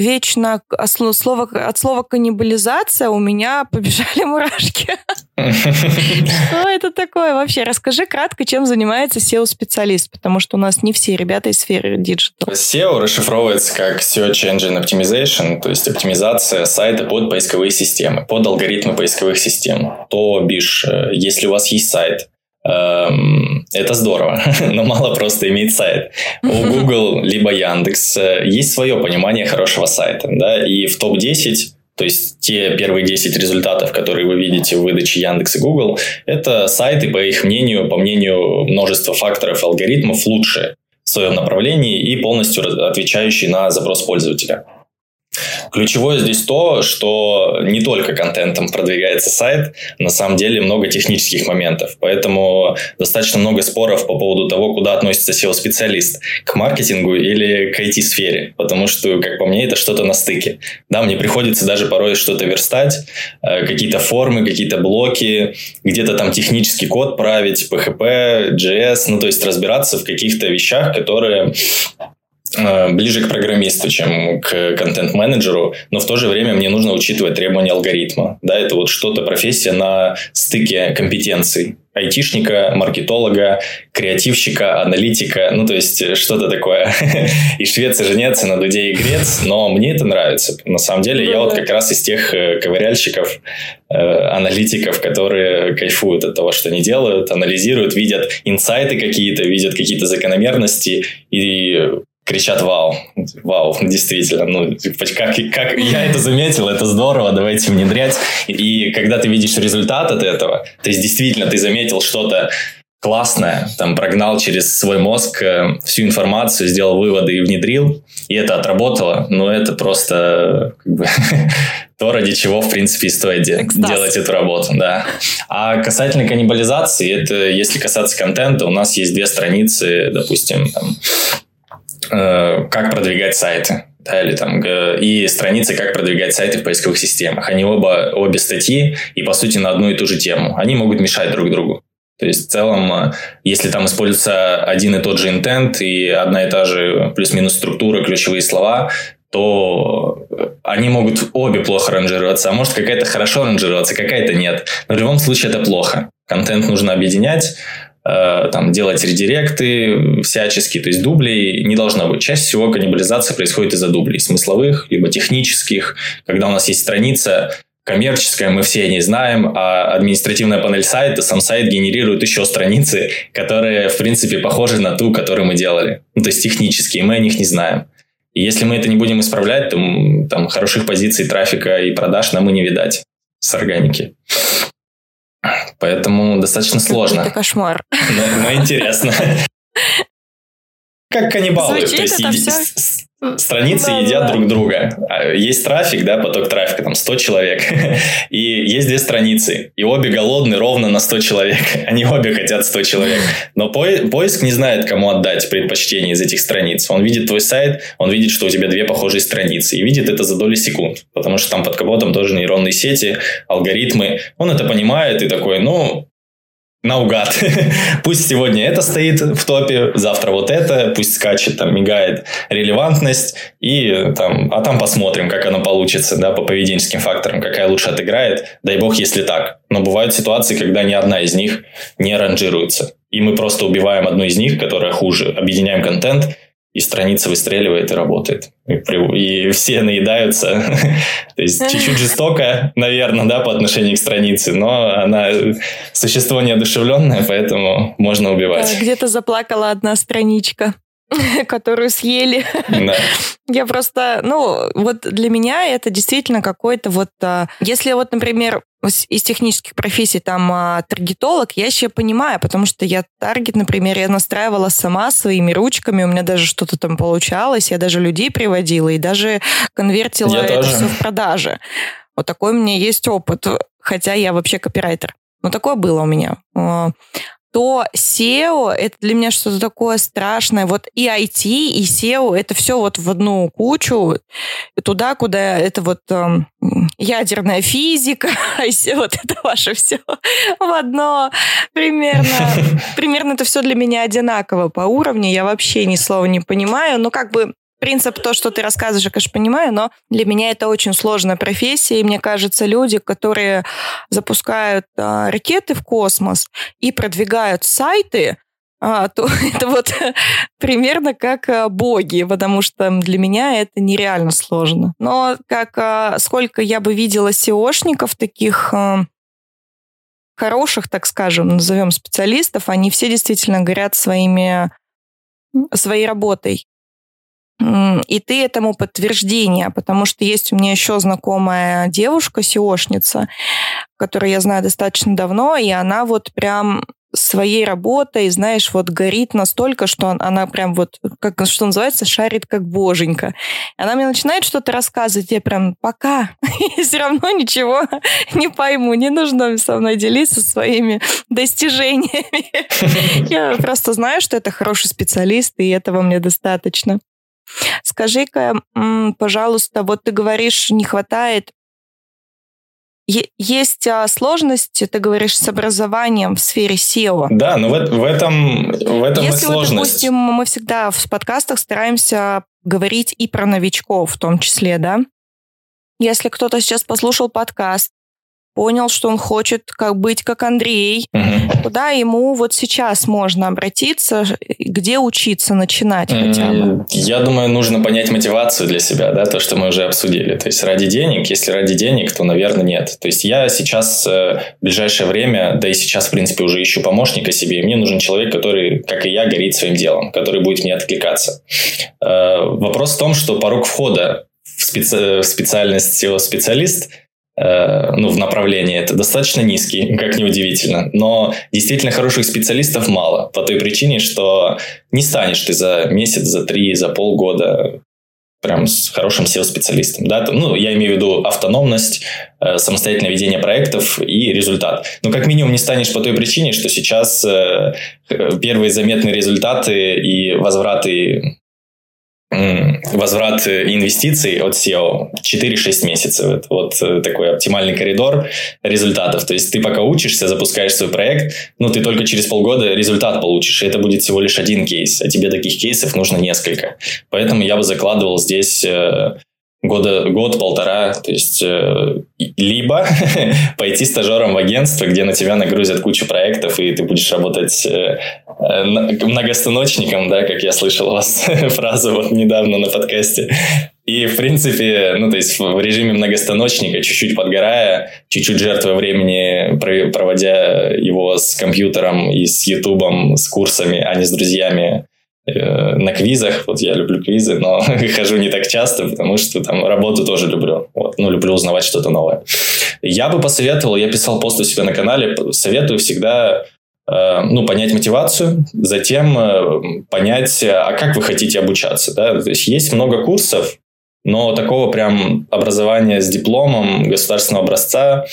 вечно слово, от слова каннибализация у меня побежали мурашки. Что это такое вообще? Расскажи кратко, чем занимается SEO-специалист, потому что у нас не все ребята из сферы диджитал. SEO расшифровывается как Search Engine Optimization, то есть оптимизация сайта под поисковые системы, под алгоритмы поисковых систем. То бишь, э, если у вас есть сайт, это здорово, но мало просто иметь сайт. У Google либо Яндекс э, есть свое понимание хорошего сайта, да, и в топ-10 то есть те первые 10 результатов, которые вы видите в выдаче Яндекс и Google, это сайты, по их мнению, по мнению множества факторов алгоритмов, лучшие в своем направлении и полностью отвечающие на запрос пользователя. Ключевое здесь то, что не только контентом продвигается сайт, на самом деле много технических моментов. Поэтому достаточно много споров по поводу того, куда относится SEO-специалист, к маркетингу или к IT-сфере. Потому что, как по мне, это что-то на стыке. Да, мне приходится даже порой что-то верстать, э, какие-то формы, какие-то блоки, где-то там технический код править, PHP, JS, ну то есть разбираться в каких-то вещах, которые ближе к программисту, чем к контент-менеджеру, но в то же время мне нужно учитывать требования алгоритма. Да, это вот что-то профессия на стыке компетенций. Айтишника, маркетолога, креативщика, аналитика, ну, то есть что-то такое. И швец, и женец, и на дуде, и грец, но мне это нравится. На самом деле, я вот как раз из тех э, ковыряльщиков, э, аналитиков, которые кайфуют от того, что они делают, анализируют, видят инсайты какие-то, видят какие-то закономерности и кричат «Вау!» Вау, действительно. Ну, как, как я это заметил, это здорово, давайте внедрять. И когда ты видишь результат от этого, то есть действительно ты заметил что-то классное, там прогнал через свой мозг э, всю информацию, сделал выводы и внедрил, и это отработало, но это просто как бы, то, ради чего, в принципе, и стоит де- делать эту работу, да. А касательно каннибализации, это если касаться контента, у нас есть две страницы, допустим, там, как продвигать сайты. Да, или там, и страницы «Как продвигать сайты в поисковых системах». Они оба, обе статьи и, по сути, на одну и ту же тему. Они могут мешать друг другу. То есть, в целом, э, если там используется один и тот же интент и одна и та же плюс-минус структура, ключевые слова, то они могут обе плохо ранжироваться, а может какая-то хорошо ранжироваться, какая-то нет. Но в любом случае это плохо. Контент нужно объединять, Э, там, делать редиректы всячески, то есть дублей не должно быть. Чаще всего каннибализация происходит из-за дублей, смысловых, либо технических, когда у нас есть страница, коммерческая, мы все не знаем, а административная панель сайта, сам сайт генерирует еще страницы, которые, в принципе, похожи на ту, которую мы делали. Ну, то есть технические, мы о них не знаем. И если мы это не будем исправлять, то там хороших позиций трафика и продаж нам и не видать с органики. Поэтому достаточно сложно. Это кошмар. Но, но интересно. Как каннибалы. Звучит то есть это все... Страницы да, едят да. друг друга. А, есть трафик, да, поток трафика, там 100 человек. и есть две страницы. И обе голодны ровно на 100 человек. Они обе хотят 100 человек. Но поиск не знает, кому отдать предпочтение из этих страниц. Он видит твой сайт, он видит, что у тебя две похожие страницы. И видит это за доли секунд. Потому что там под капотом тоже нейронные сети, алгоритмы. Он это понимает и такой, ну, наугад. пусть сегодня это стоит в топе, завтра вот это, пусть скачет, там, мигает релевантность, и там, а там посмотрим, как оно получится, да, по поведенческим факторам, какая лучше отыграет, дай бог, если так. Но бывают ситуации, когда ни одна из них не ранжируется. И мы просто убиваем одну из них, которая хуже, объединяем контент, и страница выстреливает и работает. И, и все наедаются. То есть чуть-чуть жестоко, наверное, да, по отношению к странице, но она существо неодушевленное, поэтому можно убивать. Где-то заплакала одна страничка. которую съели. Да. Я просто, ну, вот для меня это действительно какой-то вот, а, если вот, например, из технических профессий там а, таргетолог, я еще понимаю, потому что я таргет, например, я настраивала сама своими ручками, у меня даже что-то там получалось, я даже людей приводила и даже конвертила я это тоже. все в продаже. Вот такой у меня есть опыт, хотя я вообще копирайтер. Но такое было у меня. То SEO это для меня что-то такое страшное. Вот и IT, и SEO это все вот в одну кучу, туда, куда это вот э, ядерная физика, а вот это ваше все в одно. Примерно, примерно это все для меня одинаково по уровню. Я вообще ни слова не понимаю. Но как бы принцип, то, что ты рассказываешь, я, конечно, понимаю, но для меня это очень сложная профессия, и мне кажется, люди, которые запускают а, ракеты в космос и продвигают сайты, а, то это вот примерно как а, боги, потому что для меня это нереально сложно. Но как а, сколько я бы видела SEOшников таких а, хороших, так скажем, назовем специалистов, они все действительно горят своими своей работой. И ты этому подтверждение, потому что есть у меня еще знакомая девушка, сеошница, которую я знаю достаточно давно, и она вот прям своей работой, знаешь, вот горит настолько, что она прям вот, как что называется, шарит как боженька. Она мне начинает что-то рассказывать, я прям пока, я все равно ничего не пойму, не нужно со мной делиться своими достижениями. Я просто знаю, что это хороший специалист, и этого мне достаточно. Скажи-ка, пожалуйста, вот ты говоришь, не хватает есть а, сложности, ты говоришь, с образованием в сфере SEO. Да, но в, в этом, в этом Если и сложность. Вот, допустим, мы всегда в подкастах стараемся говорить и про новичков в том числе, да? Если кто-то сейчас послушал подкаст, понял, что он хочет как быть как Андрей, угу. куда ему вот сейчас можно обратиться, где учиться начинать хотя бы? Я думаю, нужно понять мотивацию для себя, да, то, что мы уже обсудили. То есть ради денег, если ради денег, то, наверное, нет. То есть я сейчас э, в ближайшее время, да и сейчас, в принципе, уже ищу помощника себе, мне нужен человек, который, как и я, горит своим делом, который будет мне откликаться. Э, вопрос в том, что порог входа в, специ... в специальность SEO-специалист Э, ну, в направлении это достаточно низкий, как ни удивительно. Но действительно хороших специалистов мало. По той причине, что не станешь ты за месяц, за три, за полгода прям с хорошим SEO-специалистом. Да? Ну, я имею в виду автономность, э, самостоятельное ведение проектов и результат. Но как минимум не станешь по той причине, что сейчас э, первые заметные результаты и возвраты возврат инвестиций от SEO 4-6 месяцев. Это вот э, такой оптимальный коридор результатов. То есть ты пока учишься, запускаешь свой проект, ну ты только через полгода результат получишь, и это будет всего лишь один кейс, а тебе таких кейсов нужно несколько. Поэтому я бы закладывал здесь э, года, год-полтора, то есть э, либо пойти стажером в агентство, где на тебя нагрузят кучу проектов, и ты будешь работать э, э, многостаночником, да, как я слышал у вас фразу вот недавно на подкасте. И, в принципе, ну, то есть в режиме многостаночника, чуть-чуть подгорая, чуть-чуть жертвуя времени, проводя его с компьютером и с ютубом, с курсами, а не с друзьями, Э, на квизах. Вот я люблю квизы, но хожу не так часто, потому что там работу тоже люблю. Вот, ну, люблю узнавать что-то новое. Я бы посоветовал, я писал пост у себя на канале, советую всегда э, ну, понять мотивацию, затем э, понять, а как вы хотите обучаться. Да? То есть, есть много курсов, но такого прям образования с дипломом государственного образца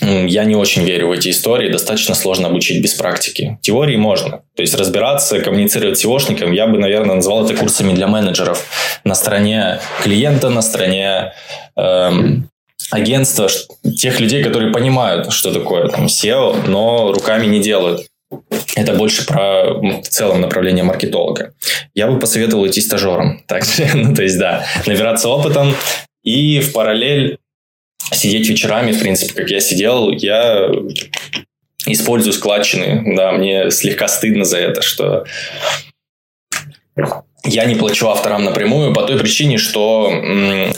я не очень верю в эти истории, достаточно сложно обучить без практики. Теории можно. То есть разбираться, коммуницировать с SEOшником, я бы, наверное, назвал это курсами для менеджеров на стороне клиента, на стороне эм, агентства, тех людей, которые понимают, что такое там, SEO, но руками не делают. Это больше про в целом направление маркетолога. Я бы посоветовал идти стажером. Также, ну, то есть, да, набираться опытом и в параллель сидеть вечерами, в принципе, как я сидел, я использую складчины. Да, мне слегка стыдно за это, что я не плачу авторам напрямую по той причине, что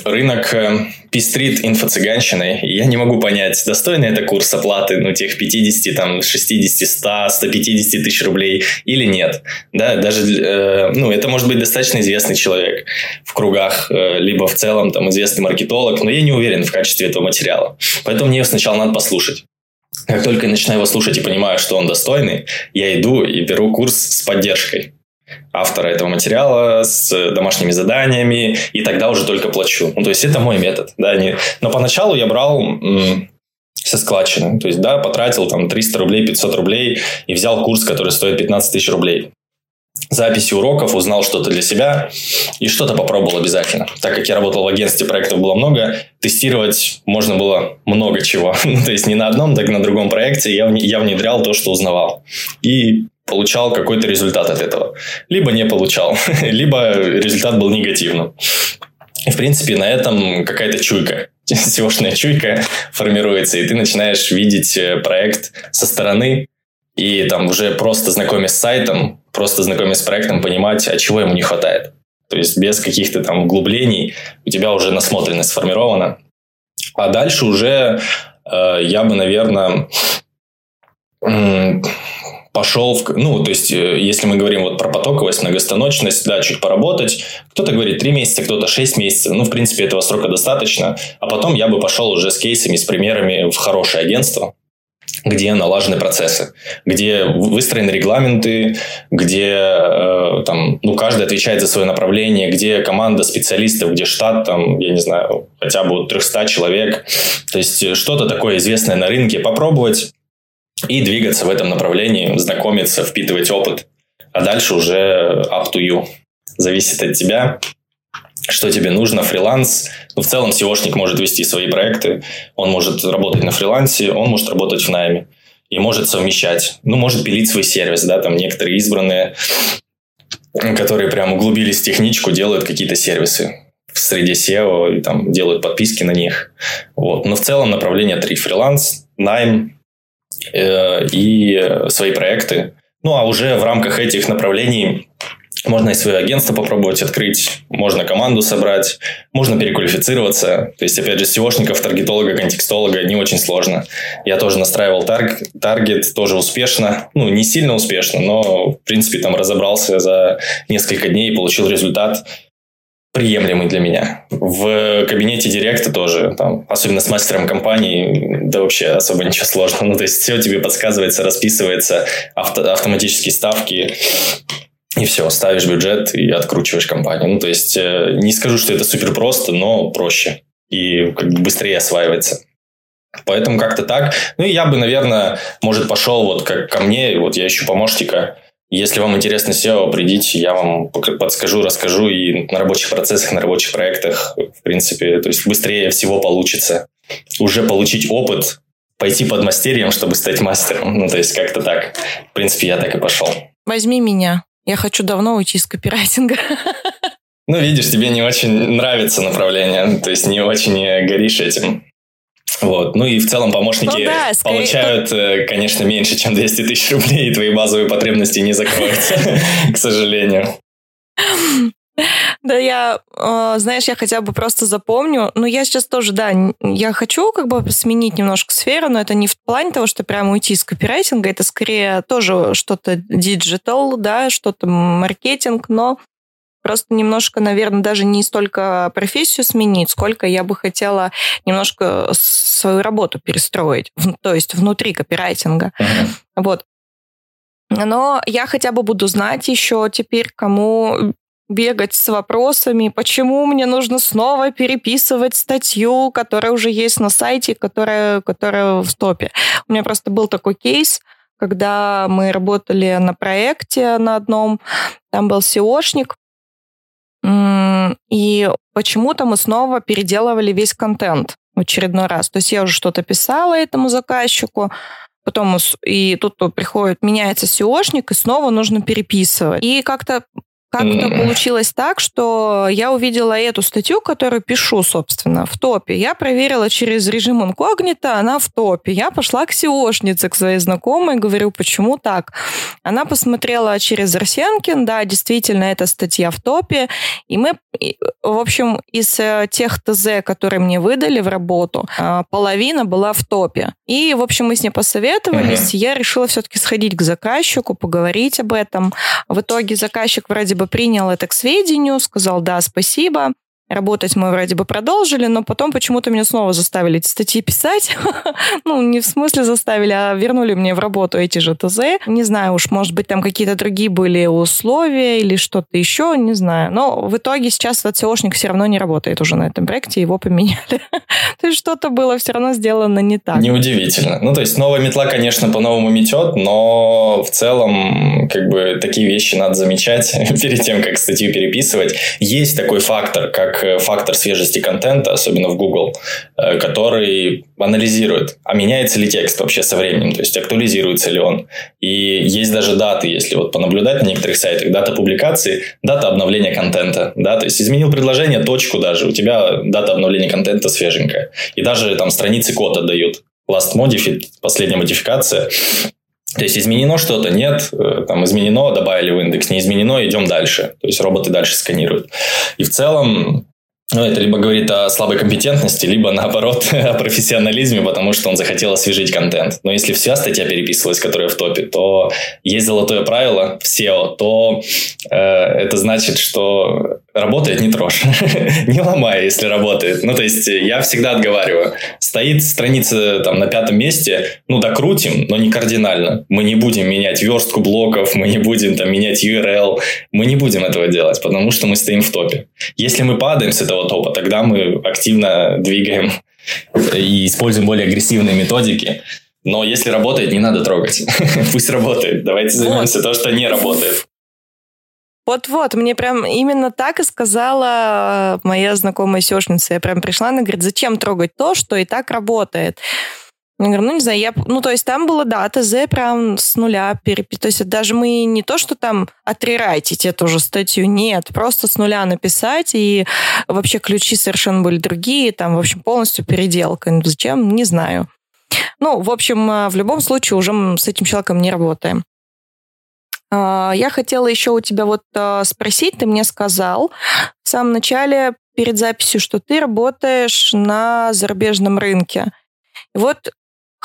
рынок э, пестрит инфо-цыганщиной. Я не могу понять, достойный это курс оплаты, ну, тех 50, там, 60, 100, 150 тысяч рублей или нет. Да, даже, э, ну, это может быть достаточно известный человек в кругах, э, либо в целом, там, известный маркетолог, но я не уверен в качестве этого материала. Поэтому мне сначала надо послушать. Как только я начинаю его слушать и понимаю, что он достойный, я иду и беру курс с поддержкой автора этого материала с домашними заданиями, и тогда уже только плачу. Ну, то есть, это мой метод. Да, не... Но поначалу я брал м- со складчины. То есть, да, потратил там 300 рублей, 500 рублей и взял курс, который стоит 15 тысяч рублей. Записи уроков, узнал что-то для себя и что-то попробовал обязательно. Так как я работал в агентстве, проектов было много, тестировать можно было много чего. Ну, то есть, не на одном, так и на другом проекте я, я внедрял то, что узнавал. И получал какой-то результат от этого. Либо не получал, либо результат был негативным. И, в принципе, на этом какая-то чуйка, seo чуйка формируется, и ты начинаешь видеть э, проект со стороны, и там уже просто знакомясь с сайтом, просто знакомясь с проектом, понимать, а чего ему не хватает. То есть без каких-то там углублений у тебя уже насмотренность сформирована. А дальше уже э, я бы, наверное, пошел в... Ну, то есть, э, если мы говорим вот про потоковость, многостаночность, да, чуть поработать. Кто-то говорит 3 месяца, кто-то 6 месяцев. Ну, в принципе, этого срока достаточно. А потом я бы пошел уже с кейсами, с примерами в хорошее агентство, где налажены процессы, где выстроены регламенты, где э, там, ну, каждый отвечает за свое направление, где команда специалистов, где штат, там, я не знаю, хотя бы вот 300 человек. То есть, э, что-то такое известное на рынке попробовать, и двигаться в этом направлении, знакомиться, впитывать опыт. А дальше уже up to you. Зависит от тебя, что тебе нужно, фриланс. Ну, в целом, SEOшник может вести свои проекты, он может работать на фрилансе, он может работать в найме и может совмещать. Ну, может пилить свой сервис, да, там некоторые избранные, которые прям углубились в техничку, делают какие-то сервисы в среде SEO и там делают подписки на них. Вот. Но в целом направление три. Фриланс, найм, и свои проекты. Ну, а уже в рамках этих направлений можно и свое агентство попробовать открыть, можно команду собрать, можно переквалифицироваться. То есть, опять же, SEOшников, таргетолога, контекстолога не очень сложно. Я тоже настраивал тарг, таргет, тоже успешно. Ну, не сильно успешно, но, в принципе, там разобрался за несколько дней и получил результат приемлемый для меня. В кабинете директа тоже, там, особенно с мастером компании, да вообще особо ничего сложного. Ну, то есть, все тебе подсказывается, расписывается, авто, автоматические ставки, и все, ставишь бюджет и откручиваешь компанию. Ну, то есть, э, не скажу, что это супер просто, но проще и как бы быстрее осваивается. Поэтому как-то так. Ну, и я бы, наверное, может, пошел вот как ко мне, вот я ищу помощника, если вам интересно SEO, придите, я вам подскажу, расскажу и на рабочих процессах, на рабочих проектах, в принципе, то есть быстрее всего получится. Уже получить опыт, пойти под мастерием, чтобы стать мастером. Ну, то есть как-то так. В принципе, я так и пошел. Возьми меня. Я хочу давно уйти из копирайтинга. Ну, видишь, тебе не очень нравится направление, то есть не очень горишь этим. Вот. Ну и в целом помощники ну, да, скорее... получают, э, конечно, меньше, чем 200 тысяч рублей, и твои базовые потребности не закроются, к сожалению. Да, я, э, знаешь, я хотя бы просто запомню. Но я сейчас тоже, да, я хочу как бы сменить немножко сферу, но это не в плане того, что прямо уйти из копирайтинга, это скорее тоже что-то диджитал, да, что-то маркетинг, но Просто немножко, наверное, даже не столько профессию сменить, сколько я бы хотела немножко свою работу перестроить, то есть внутри копирайтинга. Uh-huh. Вот. Но я хотя бы буду знать еще теперь, кому бегать с вопросами, почему мне нужно снова переписывать статью, которая уже есть на сайте, которая, которая в топе. У меня просто был такой кейс, когда мы работали на проекте на одном, там был SEOшник, и почему-то мы снова переделывали весь контент в очередной раз. То есть я уже что-то писала этому заказчику, потом и тут приходит, меняется SEOшник, и снова нужно переписывать. И как-то как-то получилось так, что я увидела эту статью, которую пишу, собственно, в топе. Я проверила через режим инкогнито, она в топе. Я пошла к SEOшнице, к своей знакомой, говорю, почему так? Она посмотрела через Арсенкин, да, действительно, эта статья в топе. И мы, в общем, из э, тех ТЗ, которые мне выдали в работу, а, половина была в топе. И, в общем, мы с ней посоветовались. Mm-hmm. Я решила все-таки сходить к заказчику, поговорить об этом. В итоге заказчик вроде бы принял это к сведению, сказал да, спасибо. Работать мы вроде бы продолжили, но потом почему-то меня снова заставили эти статьи писать. ну, не в смысле заставили, а вернули мне в работу эти же ТЗ. Не знаю уж, может быть, там какие-то другие были условия или что-то еще, не знаю. Но в итоге сейчас этот SEOшник все равно не работает уже на этом проекте, его поменяли. то есть что-то было все равно сделано не так. Неудивительно. Ну, то есть новая метла, конечно, по-новому метет, но в целом как бы такие вещи надо замечать перед тем, как статью переписывать. Есть такой фактор, как как фактор свежести контента, особенно в Google, э, который анализирует, а меняется ли текст вообще со временем, то есть актуализируется ли он. И есть даже даты, если вот понаблюдать на некоторых сайтах, дата публикации, дата обновления контента, да, то есть изменил предложение, точку даже, у тебя дата обновления контента свеженькая. И даже там страницы код отдают. Last modified, последняя модификация, то есть изменено что-то, нет, э, там изменено, добавили в индекс, не изменено, идем дальше. То есть роботы дальше сканируют. И в целом ну, это либо говорит о слабой компетентности, либо наоборот о профессионализме, потому что он захотел освежить контент. Но если вся статья переписывалась, которая в топе, то есть золотое правило в SEO, то э, это значит, что работает, не трожь. не ломай, если работает. Ну, то есть, я всегда отговариваю. Стоит страница там на пятом месте, ну, докрутим, но не кардинально. Мы не будем менять верстку блоков, мы не будем там менять URL, мы не будем этого делать, потому что мы стоим в топе. Если мы падаем с этого топа, тогда мы активно двигаем и используем более агрессивные методики. Но если работает, не надо трогать. Пусть работает. Давайте займемся то, что не работает. Вот-вот, мне прям именно так и сказала э, моя знакомая сешница. Я прям пришла, она говорит, зачем трогать то, что и так работает? Я говорю, ну, не знаю, я... Ну, то есть там было, да, ТЗ прям с нуля переписать. То есть даже мы не то, что там отрерайтить эту же статью, нет, просто с нуля написать, и вообще ключи совершенно были другие, там, в общем, полностью переделка. Ну, зачем? Не знаю. Ну, в общем, э, в любом случае уже с этим человеком не работаем. А, я хотела еще у тебя вот а, спросить, ты мне сказал в самом начале перед записью, что ты работаешь на зарубежном рынке. Вот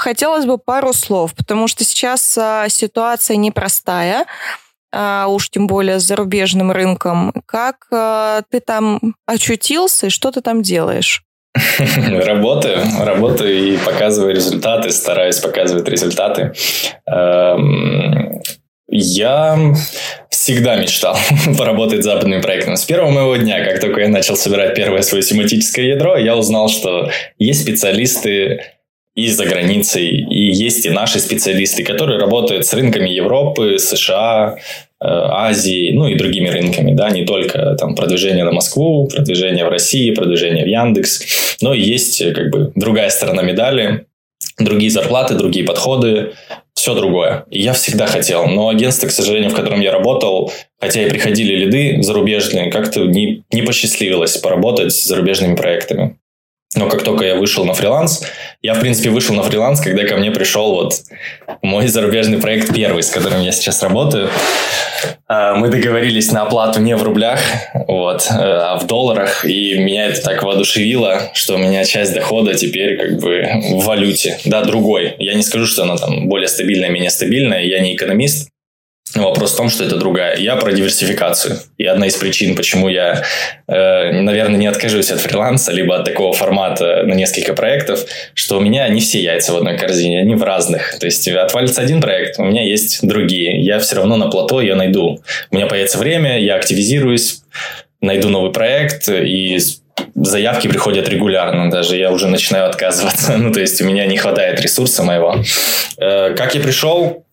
хотелось бы пару слов, потому что сейчас а, ситуация непростая, уж тем более с зарубежным рынком. Как ты там очутился и что ты там делаешь? Работаю, работаю и показываю результаты, стараюсь показывать результаты. Эм, я всегда мечтал поработать с западным проектом. С первого моего дня, как только я начал собирать первое свое семантическое ядро, я узнал, что есть специалисты и за границей, и есть и наши специалисты, которые работают с рынками Европы, США, э, Азии, ну и другими рынками, да, не только там продвижение на Москву, продвижение в России, продвижение в Яндекс, но есть как бы другая сторона медали, другие зарплаты, другие подходы, все другое. И я всегда хотел. Но агентство, к сожалению, в котором я работал, хотя и приходили лиды зарубежные, как-то не, не посчастливилось поработать с зарубежными проектами. Но как только я вышел на фриланс, я, в принципе, вышел на фриланс, когда ко мне пришел вот мой зарубежный проект первый, с которым я сейчас работаю. А, мы договорились на оплату не в рублях, вот, а в долларах, и меня это так воодушевило, что у меня часть дохода теперь как бы в валюте, да, другой. Я не скажу, что она там более стабильная, менее стабильная, я не экономист, Вопрос в том, что это другая. Я про диверсификацию. И одна из причин, почему я, э, наверное, не откажусь от фриланса, либо от такого формата на несколько проектов, что у меня не все яйца в одной корзине, они в разных. То есть отвалится один проект, у меня есть другие. Я все равно на плато ее найду. У меня появится время, я активизируюсь, найду новый проект, и заявки приходят регулярно, даже я уже начинаю отказываться. ну, то есть у меня не хватает ресурса моего. Э, как я пришел?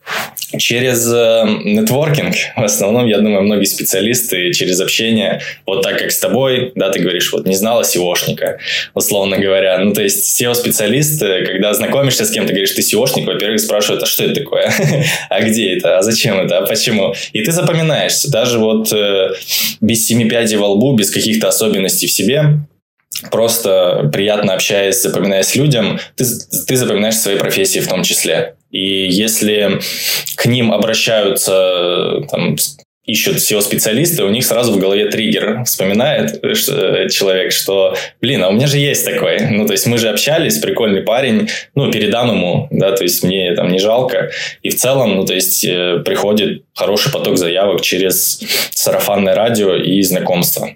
Через э, нетворкинг, в основном, я думаю, многие специалисты через общение, вот так как с тобой, да, ты говоришь, вот не знала SEOшника, условно говоря. Ну, то есть SEO-специалист, когда знакомишься с кем-то, говоришь, ты SEOшник, во-первых, спрашивают, а что это такое? а где это? А зачем это? А почему? И ты запоминаешься. Даже вот э, без семи пядей во лбу, без каких-то особенностей в себе, просто приятно общаясь, запоминаясь людям, ты, ты запоминаешь свои профессии в том числе. И если к ним обращаются, там, ищут SEO-специалисты, у них сразу в голове триггер вспоминает что, человек, что, блин, а у меня же есть такой. Ну, то есть мы же общались, прикольный парень, ну, передам ему, да, то есть мне там не жалко. И в целом, ну, то есть э, приходит хороший поток заявок через сарафанное радио и знакомство.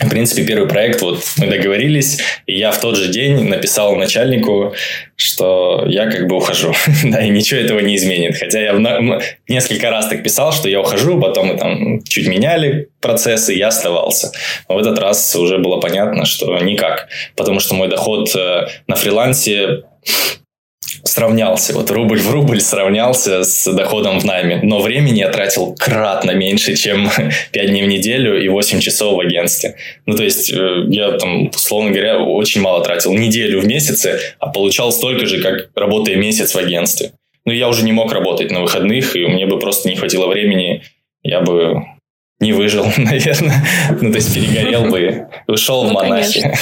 В принципе, первый проект, вот мы договорились, и я в тот же день написал начальнику, что я как бы ухожу, да, и ничего этого не изменит. Хотя я несколько раз так писал, что я ухожу, потом мы там чуть меняли процессы, я оставался. Но в этот раз уже было понятно, что никак, потому что мой доход э, на фрилансе сравнялся, вот рубль в рубль сравнялся с доходом в найме. Но времени я тратил кратно меньше, чем 5 дней в неделю и 8 часов в агентстве. Ну, то есть, э, я там, условно говоря, очень мало тратил. Неделю в месяце, а получал столько же, как работая месяц в агентстве. Ну, я уже не мог работать на выходных, и мне бы просто не хватило времени. Я бы не выжил, наверное. Ну, то есть перегорел бы, ушел ну, в монахи.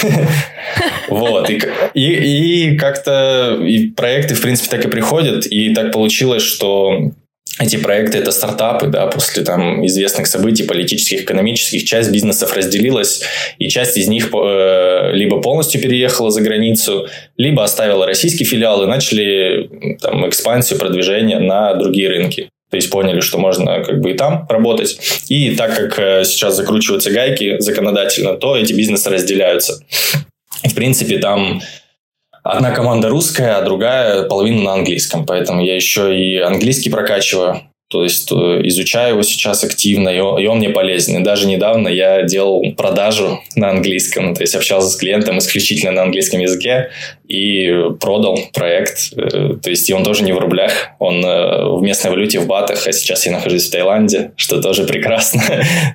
Вот. И, и, и как-то и проекты, в принципе, так и приходят. И так получилось, что эти проекты это стартапы, да, после там известных событий политических, экономических, часть бизнесов разделилась, и часть из них э, либо полностью переехала за границу, либо оставила российские филиалы, и начали там экспансию, продвижение на другие рынки. То есть поняли, что можно как бы и там работать. И так как э, сейчас закручиваются гайки законодательно, то эти бизнесы разделяются. В принципе, там одна команда русская, а другая половина на английском. Поэтому я еще и английский прокачиваю. То есть э, изучаю его сейчас активно, и он, и он мне полезен. И даже недавно я делал продажу на английском, то есть общался с клиентом исключительно на английском языке и продал проект. Э, то есть и он тоже не в рублях, он э, в местной валюте, в батах, а сейчас я нахожусь в Таиланде, что тоже прекрасно.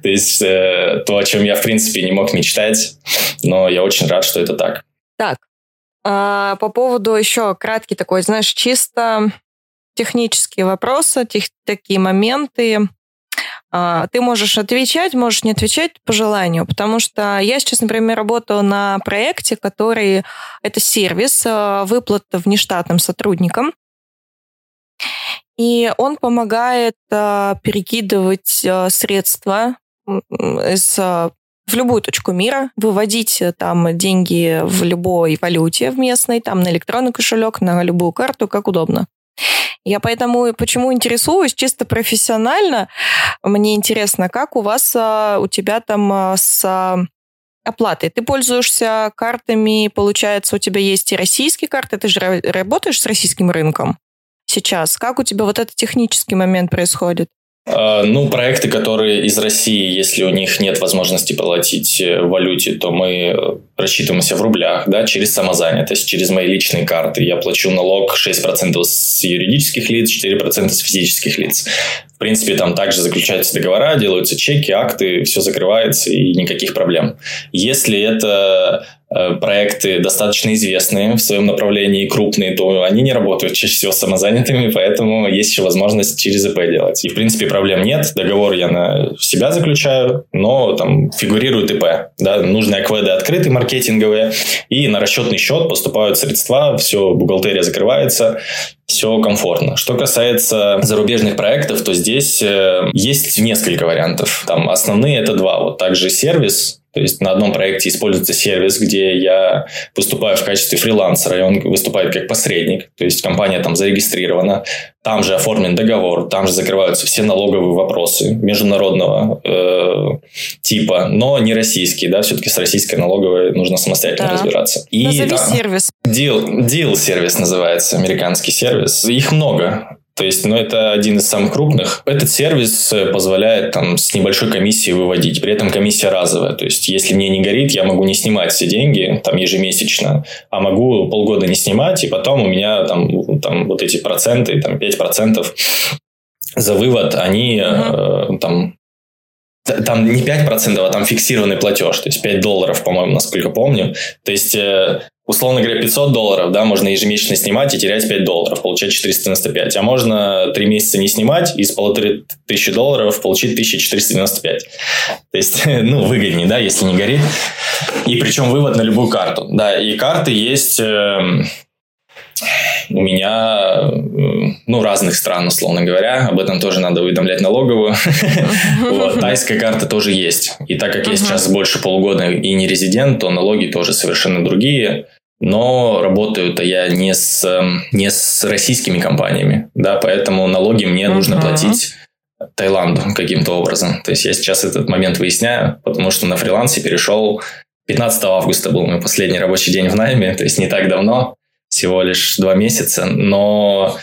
то есть то, о чем я, в принципе, не мог мечтать, но я очень рад, что это так. Так, а, по поводу еще краткий такой, знаешь, чисто технические вопросы, тех, такие моменты. А, ты можешь отвечать, можешь не отвечать по желанию, потому что я сейчас, например, работаю на проекте, который это сервис а, выплат внештатным сотрудникам. И он помогает а, перекидывать средства из в любую точку мира, выводить там деньги в любой валюте в местной, там на электронный кошелек, на любую карту, как удобно. Я поэтому почему интересуюсь чисто профессионально. Мне интересно, как у вас, а, у тебя там а, с оплатой. Ты пользуешься картами, получается, у тебя есть и российские карты, ты же работаешь с российским рынком сейчас. Как у тебя вот этот технический момент происходит? А, ну, проекты, которые из России, если у них нет возможности платить э, в валюте, то мы э, рассчитываемся в рублях, да, через самозанятость, через мои личные карты. Я плачу налог 6% с юридических лиц, 4% с физических лиц. В принципе, там также заключаются договора, делаются чеки, акты, все закрывается и никаких проблем. Если это Э, проекты достаточно известные в своем направлении, крупные, то они не работают чаще всего самозанятыми, поэтому есть еще возможность через ИП делать. И, в принципе, проблем нет. Договор я на себя заключаю, но там фигурирует ИП. Да, нужные акведы открыты, маркетинговые, и на расчетный счет поступают средства, все, бухгалтерия закрывается, все комфортно. Что касается зарубежных проектов, то здесь э, есть несколько вариантов. Там основные это два. Вот также сервис, то есть на одном проекте используется сервис, где я выступаю в качестве фрилансера, и он выступает как посредник. То есть компания там зарегистрирована, там же оформлен договор, там же закрываются все налоговые вопросы международного э, типа, но не российские, да, все-таки с российской налоговой нужно самостоятельно да. разбираться. И Назови там, сервис. Deal, deal сервис называется, американский сервис. Их много. То есть, ну, это один из самых крупных. Этот сервис э, позволяет там с небольшой комиссией выводить. При этом комиссия разовая. То есть, если мне не горит, я могу не снимать все деньги там ежемесячно, а могу полгода не снимать, и потом у меня там, там вот эти проценты, там 5% за вывод, они угу. там там не 5%, а там фиксированный платеж, то есть 5 долларов, по-моему, насколько помню. То есть, э, условно говоря, 500 долларов, да, можно ежемесячно снимать и терять 5 долларов, получать 495. А можно 3 месяца не снимать и с полутора тысячи долларов получить 1495. То есть, ну, выгоднее, да, если не горит. И причем вывод на любую карту. Да, и карты есть эм, у меня, ну, разных стран, условно говоря. Об этом тоже надо уведомлять налоговую. Вот, тайская карта тоже есть. И так как я сейчас больше полугода и не резидент, то налоги тоже совершенно другие. Но работаю-то я не с, не с российскими компаниями, да, поэтому налоги мне нужно платить Таиланду каким-то образом. То есть я сейчас этот момент выясняю, потому что на фрилансе перешел 15 августа был мой последний рабочий день в найме, то есть не так давно всего лишь два месяца, но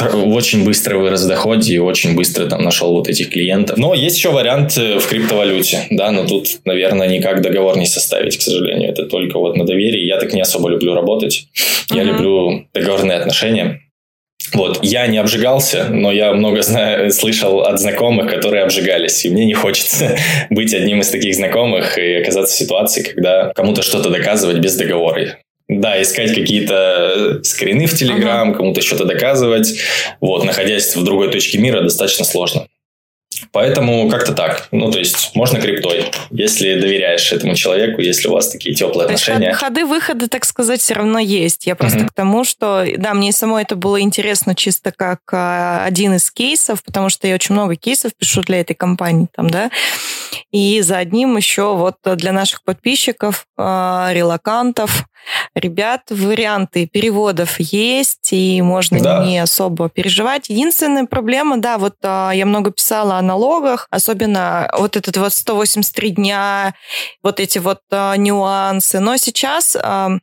очень быстро вырос в доходе и очень быстро там нашел вот этих клиентов. Но есть еще вариант э, в криптовалюте, да, но тут, наверное, никак договор не составить, к сожалению. Это только вот на доверии. Я так не особо люблю работать. Я uh-huh. люблю договорные отношения. Вот, я не обжигался, но я много знаю, слышал от знакомых, которые обжигались, и мне не хочется быть одним из таких знакомых и оказаться в ситуации, когда кому-то что-то доказывать без договора. Да, искать какие-то скрины в Телеграм, ага. кому-то что-то доказывать. Вот, находясь в другой точке мира, достаточно сложно. Поэтому как-то так. Ну, то есть, можно криптой, если доверяешь этому человеку, если у вас такие теплые то отношения. Ходы-выходы, так сказать, все равно есть. Я просто uh-huh. к тому, что, да, мне самой это было интересно чисто как а, один из кейсов, потому что я очень много кейсов пишу для этой компании там, да. И за одним еще вот для наших подписчиков, а, релакантов, ребят, варианты переводов есть, и можно да. не особо переживать. Единственная проблема, да, вот а, я много писала о налогах, особенно вот этот вот 183 дня, вот эти вот а, нюансы. Но сейчас а,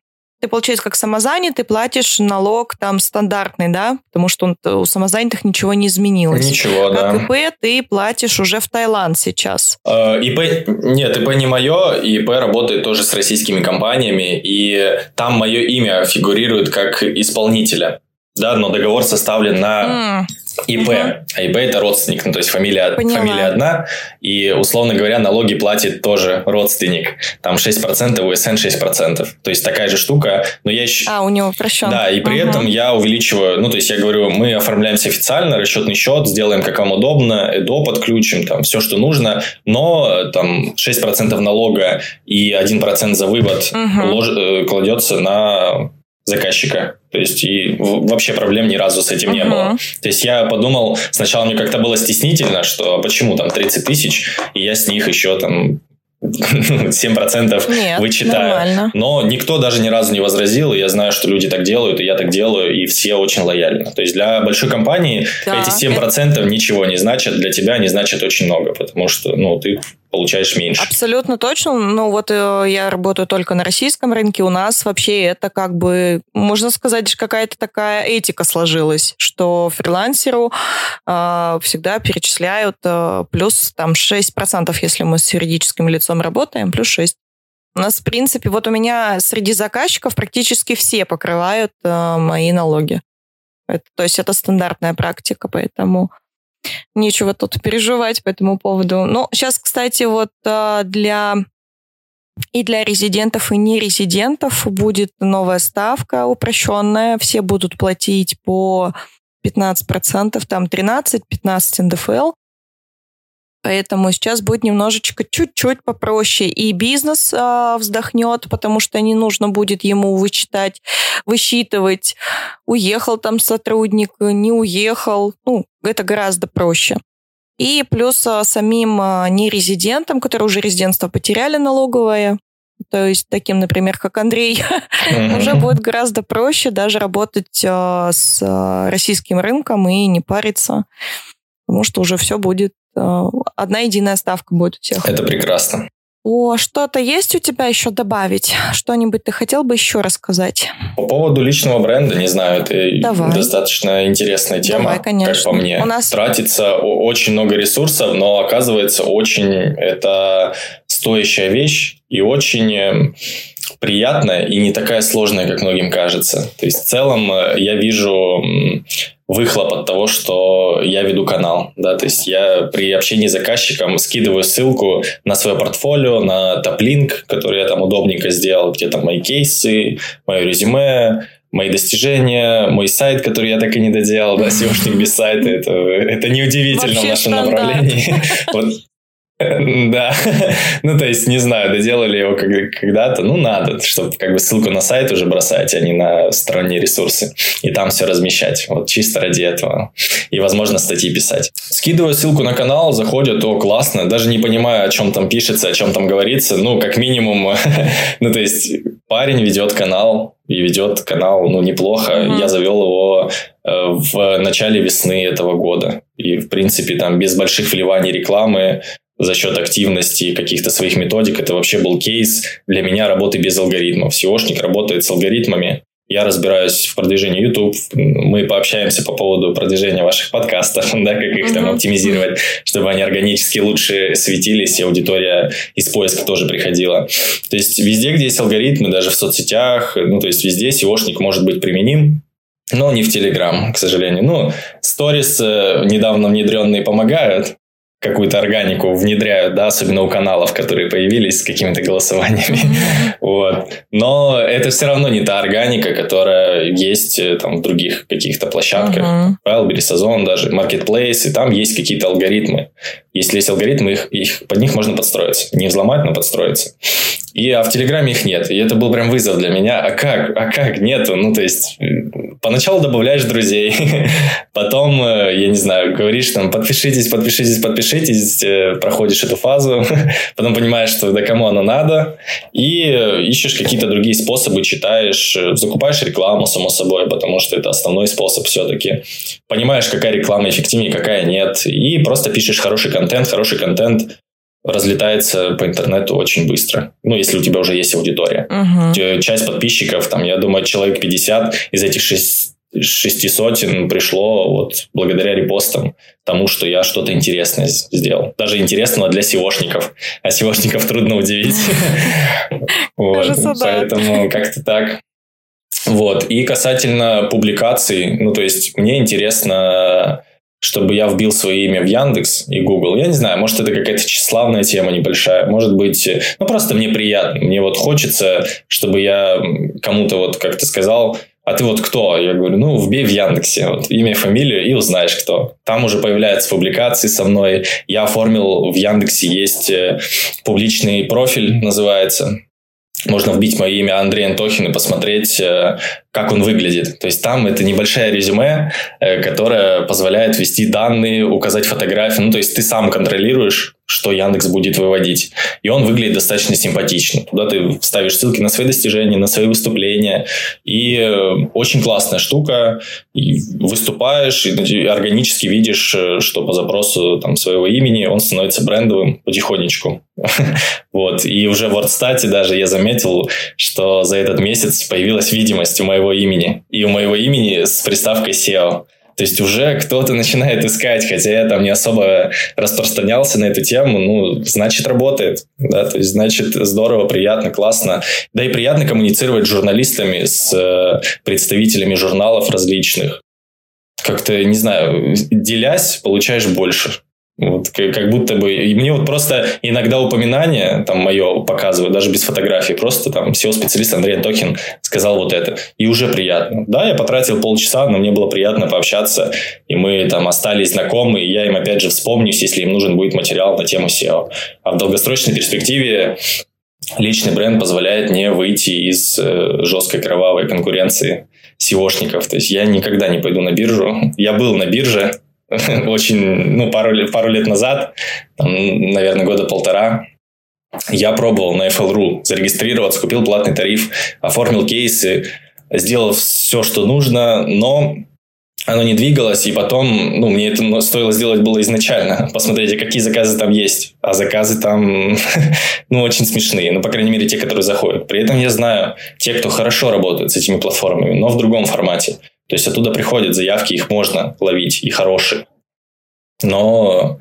ты, получается, как самозанятый платишь налог там стандартный, да, потому что он, у самозанятых ничего не изменилось. Ничего, как да. ИП ты платишь уже в Таиланд сейчас. Э, ИП, нет, ИП не мое, ИП работает тоже с российскими компаниями, и там мое имя фигурирует как исполнителя да, но договор составлен на ИП. А ИП это родственник, ну, то есть фамилия, фамилия одна, и, условно говоря, налоги платит тоже родственник. Там 6%, у СН 6%. То есть такая же штука, но я еще... А, у него упрощен. Да, и при угу. этом я увеличиваю, ну, то есть я говорю, мы оформляемся официально, расчетный счет, сделаем как вам удобно, ЭДО подключим, там, все, что нужно, но там 6% налога и 1% за вывод угу. лож... Э, кладется на заказчика. То есть, и вообще проблем ни разу с этим uh-huh. не было. То есть, я подумал, сначала мне как-то было стеснительно, что почему там 30 тысяч, и я с них еще там 7% Нет, вычитаю. Нормально. Но никто даже ни разу не возразил, и я знаю, что люди так делают, и я так делаю, и все очень лояльны. То есть для большой компании да, эти 7% это... ничего не значат, для тебя они значат очень много, потому что ну, ты получаешь меньше. Абсолютно точно. Ну вот э, я работаю только на российском рынке. У нас вообще это как бы, можно сказать, какая-то такая этика сложилась, что фрилансеру э, всегда перечисляют э, плюс там 6%, если мы с юридическим лицом работаем, плюс 6. У нас, в принципе, вот у меня среди заказчиков практически все покрывают э, мои налоги. Это, то есть это стандартная практика, поэтому нечего тут переживать по этому поводу. Но сейчас, кстати, вот а, для и для резидентов, и нерезидентов будет новая ставка упрощенная. Все будут платить по 15%, там 13-15 НДФЛ. Поэтому сейчас будет немножечко чуть-чуть попроще. И бизнес э, вздохнет, потому что не нужно будет ему вычитать, высчитывать, уехал там сотрудник, не уехал. Ну, это гораздо проще. И плюс э, самим э, нерезидентам, которые уже резидентство потеряли налоговое, то есть таким, например, как Андрей, уже будет гораздо проще даже работать э, с российским рынком и не париться, потому что уже все будет одна единая ставка будет у всех. Это прекрасно. О, что-то есть у тебя еще добавить? Что-нибудь ты хотел бы еще рассказать? По поводу личного бренда, не знаю, это Давай. достаточно интересная тема, Давай, конечно. как по мне. У нас... Тратится очень много ресурсов, но оказывается очень это стоящая вещь и очень э, приятная и не такая сложная, как многим кажется. То есть в целом э, я вижу выхлоп от того, что я веду канал. Да? То есть я при общении с заказчиком скидываю ссылку на свое портфолио, на топ-линк, который я там удобненько сделал, где там мои кейсы, мое резюме, мои достижения, мой сайт, который я так и не доделал, да, SEOшник без сайта, это, это неудивительно Вообще в нашем стандарт. направлении. Вот Да, ну то есть, не знаю, доделали его когда-то, ну надо, чтобы как бы ссылку на сайт уже бросать, а не на сторонние ресурсы, и там все размещать, вот чисто ради этого, и, возможно, статьи писать. Скидываю ссылку на канал, заходят, о, классно, даже не понимаю, о чем там пишется, о чем там говорится, ну, как минимум, ну, то есть, парень ведет канал, и ведет канал, ну, неплохо. Mm-hmm. Я завел его э, в начале весны этого года. И, в принципе, там без больших вливаний рекламы за счет активности каких-то своих методик. Это вообще был кейс для меня работы без алгоритмов. SEOшник работает с алгоритмами. Я разбираюсь в продвижении YouTube. Мы пообщаемся по поводу продвижения ваших подкастов, да, как их там оптимизировать, чтобы они органически лучше светились, и аудитория из поиска тоже приходила. То есть везде, где есть алгоритмы, даже в соцсетях, ну, то есть везде SEOшник может быть применим, но не в Telegram, к сожалению. Ну, сторис э, недавно внедренные помогают, какую-то органику внедряют, да, особенно у каналов, которые появились с какими-то голосованиями. вот. Но это все равно не та органика, которая есть э, там в других каких-то площадках. Wildberries, Озон даже, Marketplace, и там есть какие-то алгоритмы. Если есть алгоритмы, их, их, под них можно подстроиться. Не взломать, но подстроиться. И, а в Телеграме их нет. И это был прям вызов для меня. А как? А как? Нету. Ну, то есть, поначалу добавляешь друзей. Потом, э, я не знаю, говоришь там, подпишитесь, подпишитесь, подпишитесь. Э, проходишь эту фазу. Потом понимаешь, что да кому оно надо. И э, ищешь какие-то другие способы, читаешь, закупаешь рекламу, само собой, потому что это основной способ все-таки. Понимаешь, какая реклама эффективнее, какая нет. И просто пишешь хороший контент. Хороший контент разлетается по интернету очень быстро. Ну, если у тебя уже есть аудитория. Uh-huh. Часть подписчиков, там, я думаю, человек 50 из этих шесть, шести сотен пришло вот благодаря репостам тому, что я что-то интересное сделал. Даже интересного для SEOшников. А SEOшников трудно удивить. Поэтому как-то так. Вот. И касательно публикаций, ну, то есть мне интересно чтобы я вбил свое имя в Яндекс и Google. Я не знаю, может, это какая-то тщеславная тема небольшая. Может быть, ну, просто мне приятно. Мне вот хочется, чтобы я кому-то вот как-то сказал, а ты вот кто? Я говорю, ну, вбей в Яндексе вот, имя, фамилию и узнаешь, кто. Там уже появляются публикации со мной. Я оформил в Яндексе, есть э, публичный профиль, называется. Можно вбить мое имя Андрей Антохин и посмотреть, э, как он выглядит. То есть там это небольшая резюме, э, которая позволяет ввести данные, указать фотографии. Ну, то есть ты сам контролируешь, что Яндекс будет выводить. И он выглядит достаточно симпатично. Туда ты ставишь ссылки на свои достижения, на свои выступления. И э, очень классная штука. И выступаешь, и органически видишь, э, что по запросу там, своего имени он становится брендовым потихонечку. Вот. И уже в WordStat даже я заметил, что за этот месяц появилась видимость у моего имени. И у моего имени с приставкой SEO. То есть уже кто-то начинает искать, хотя я там не особо распространялся на эту тему, ну, значит, работает, да, то есть, значит, здорово, приятно, классно. Да и приятно коммуницировать с журналистами, с э, представителями журналов различных. Как-то, не знаю, делясь, получаешь больше. Вот, как будто бы... И мне вот просто иногда упоминание, там, мое показывают, даже без фотографии, просто там SEO-специалист Андрей Токин сказал вот это. И уже приятно. Да, я потратил полчаса, но мне было приятно пообщаться, и мы там остались знакомы, и я им опять же вспомнюсь, если им нужен будет материал на тему SEO. А в долгосрочной перспективе личный бренд позволяет не выйти из э, жесткой кровавой конкуренции SEOшников. То есть я никогда не пойду на биржу. Я был на бирже, очень, ну, пару, пару лет назад, там, наверное, года полтора, я пробовал на FL.ru зарегистрироваться, купил платный тариф, оформил кейсы, сделал все, что нужно, но оно не двигалось, и потом, ну, мне это стоило сделать было изначально. Посмотрите, какие заказы там есть. А заказы там, ну, очень смешные. Ну, по крайней мере, те, которые заходят. При этом я знаю те, кто хорошо работает с этими платформами, но в другом формате. То есть оттуда приходят заявки, их можно ловить, и хорошие. Но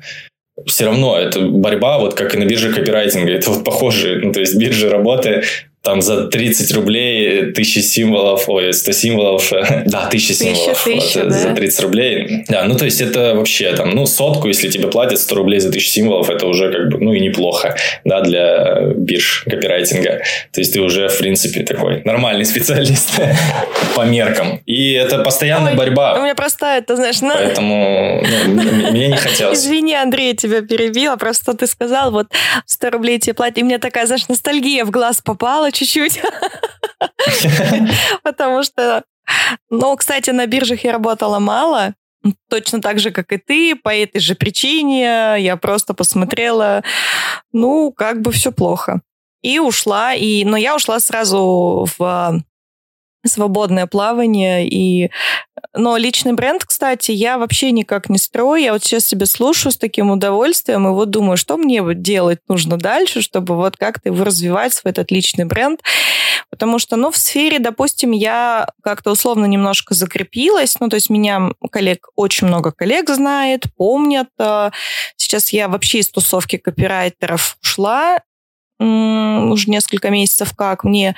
все равно это борьба, вот как и на бирже копирайтинга, это вот похоже. Ну, то есть биржа работы там за 30 рублей тысячи символов, ой, 100 символов, да, тысяча символов тысяча, вот, да? за 30 рублей. Да, ну то есть это вообще там, ну сотку, если тебе платят 100 рублей за тысячу символов, это уже как бы, ну и неплохо, да, для бирж копирайтинга. То есть ты уже, в принципе, такой нормальный специалист по меркам. И это постоянная Ой, борьба. У меня просто это, знаешь, на... Поэтому ну, мне не хотелось. Извини, Андрей, тебя перебила, просто ты сказал, вот 100 рублей тебе платят, и мне такая, знаешь, ностальгия в глаз попала чуть-чуть. Потому что, ну, кстати, на биржах я работала мало, точно так же, как и ты, по этой же причине. Я просто посмотрела, ну, как бы все плохо. И ушла, и, но я ушла сразу в свободное плавание. И... Но личный бренд, кстати, я вообще никак не строю. Я вот сейчас себя слушаю с таким удовольствием и вот думаю, что мне делать нужно дальше, чтобы вот как-то его развивать, свой этот личный бренд. Потому что, ну, в сфере, допустим, я как-то условно немножко закрепилась. Ну, то есть меня коллег, очень много коллег знает, помнят. Сейчас я вообще из тусовки копирайтеров ушла уже несколько месяцев как. Мне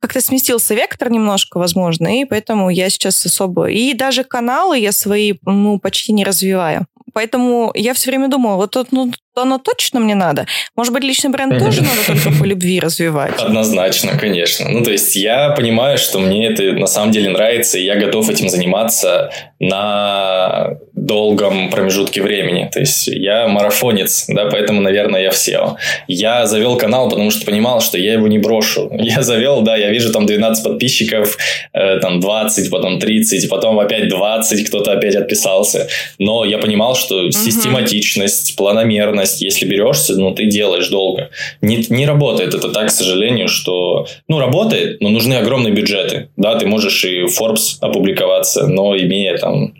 как-то сместился вектор немножко, возможно, и поэтому я сейчас особо... И даже каналы я свои, ну, почти не развиваю. Поэтому я все время думала, вот тут, ну, оно точно мне надо. Может быть, личный бренд тоже надо только по любви развивать? Однозначно, конечно. Ну, то есть я понимаю, что мне это на самом деле нравится, и я готов этим заниматься на долгом промежутке времени. То есть я марафонец, да, поэтому, наверное, я в SEO. Я завел канал, потому что понимал, что я его не брошу. Я завел, да, я вижу там 12 подписчиков, э, там 20, потом 30, потом опять 20, кто-то опять отписался. Но я понимал, что систематичность, планомерность, если берешься, ну, ты делаешь долго. Не, не работает это так, к сожалению, что... Ну, работает, но нужны огромные бюджеты. Да, ты можешь и Forbes опубликоваться, но имея там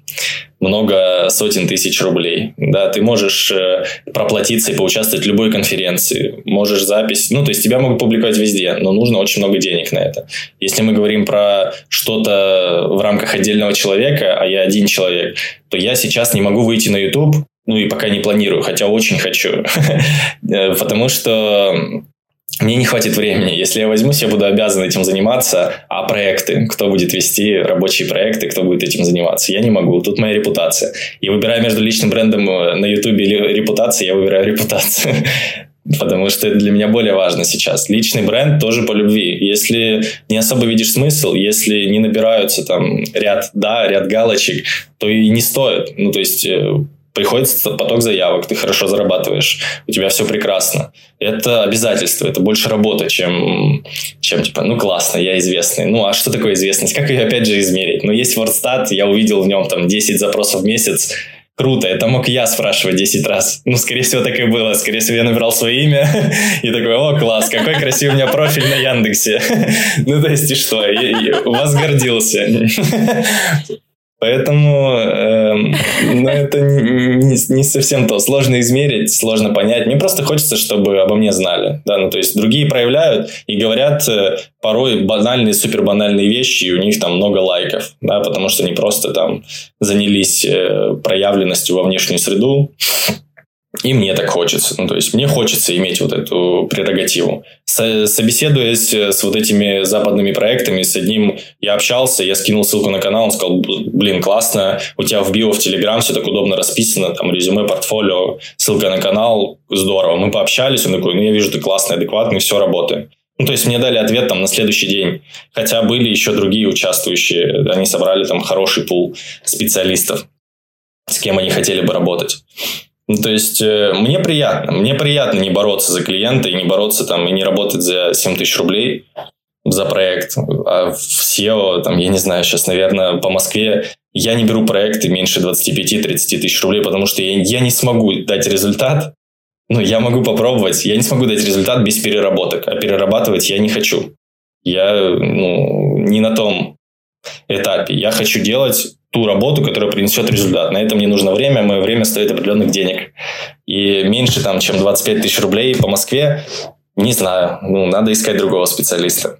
много сотен тысяч рублей. Да, ты можешь э, проплатиться и поучаствовать в любой конференции. Можешь запись... Ну, то есть тебя могут публиковать везде, но нужно очень много денег на это. Если мы говорим про что-то в рамках отдельного человека, а я один человек, то я сейчас не могу выйти на YouTube, ну и пока не планирую, хотя очень хочу. Потому что мне не хватит времени. Если я возьмусь, я буду обязан этим заниматься. А проекты? Кто будет вести рабочие проекты? Кто будет этим заниматься? Я не могу. Тут моя репутация. И выбирая между личным брендом э, на YouTube или репутацией, я выбираю репутацию. Потому что это для меня более важно сейчас. Личный бренд тоже по любви. Если не особо видишь смысл, если не набираются там ряд да, ряд галочек, то и не стоит. Ну, то есть приходится поток заявок, ты хорошо зарабатываешь, у тебя все прекрасно. Это обязательство, это больше работа, чем, чем типа, ну классно, я известный. Ну а что такое известность? Как ее опять же измерить? Ну есть WordStat, я увидел в нем там 10 запросов в месяц, круто, это мог я спрашивать 10 раз. Ну, скорее всего, так и было. Скорее всего, я набирал свое имя и такой, о, класс, какой красивый у меня профиль на Яндексе. Ну, то есть, и что? Я, возгордился. Поэтому э, ну, это не, не совсем то. Сложно измерить, сложно понять. Мне просто хочется, чтобы обо мне знали. Да? Ну, то есть другие проявляют и говорят э, порой банальные, супер банальные вещи, и у них там много лайков, да, потому что они просто там занялись э, проявленностью во внешнюю среду, и мне так хочется. Ну, то есть, мне хочется иметь вот эту прерогативу. С, собеседуясь с вот этими западными проектами, с одним я общался, я скинул ссылку на канал, он сказал, блин, классно, у тебя в био в Телеграм все так удобно расписано, там резюме, портфолио, ссылка на канал, здорово. Мы пообщались, он такой, ну, я вижу, ты классный, адекватный, все работает. Ну, то есть, мне дали ответ там на следующий день. Хотя были еще другие участвующие. Они собрали там хороший пул специалистов, с кем они хотели бы работать. Ну, то есть, э, мне приятно. Мне приятно не бороться за клиента и не бороться там и не работать за 7 тысяч рублей за проект. А в SEO, там, я не знаю, сейчас, наверное, по Москве я не беру проекты меньше 25-30 тысяч рублей, потому что я, я не смогу дать результат. Ну, я могу попробовать, я не смогу дать результат без переработок, а перерабатывать я не хочу. Я ну, не на том этапе. Я хочу делать ту работу, которая принесет результат. На это мне нужно время, мое время стоит определенных денег. И меньше, там, чем 25 тысяч рублей по Москве, не знаю, ну, надо искать другого специалиста.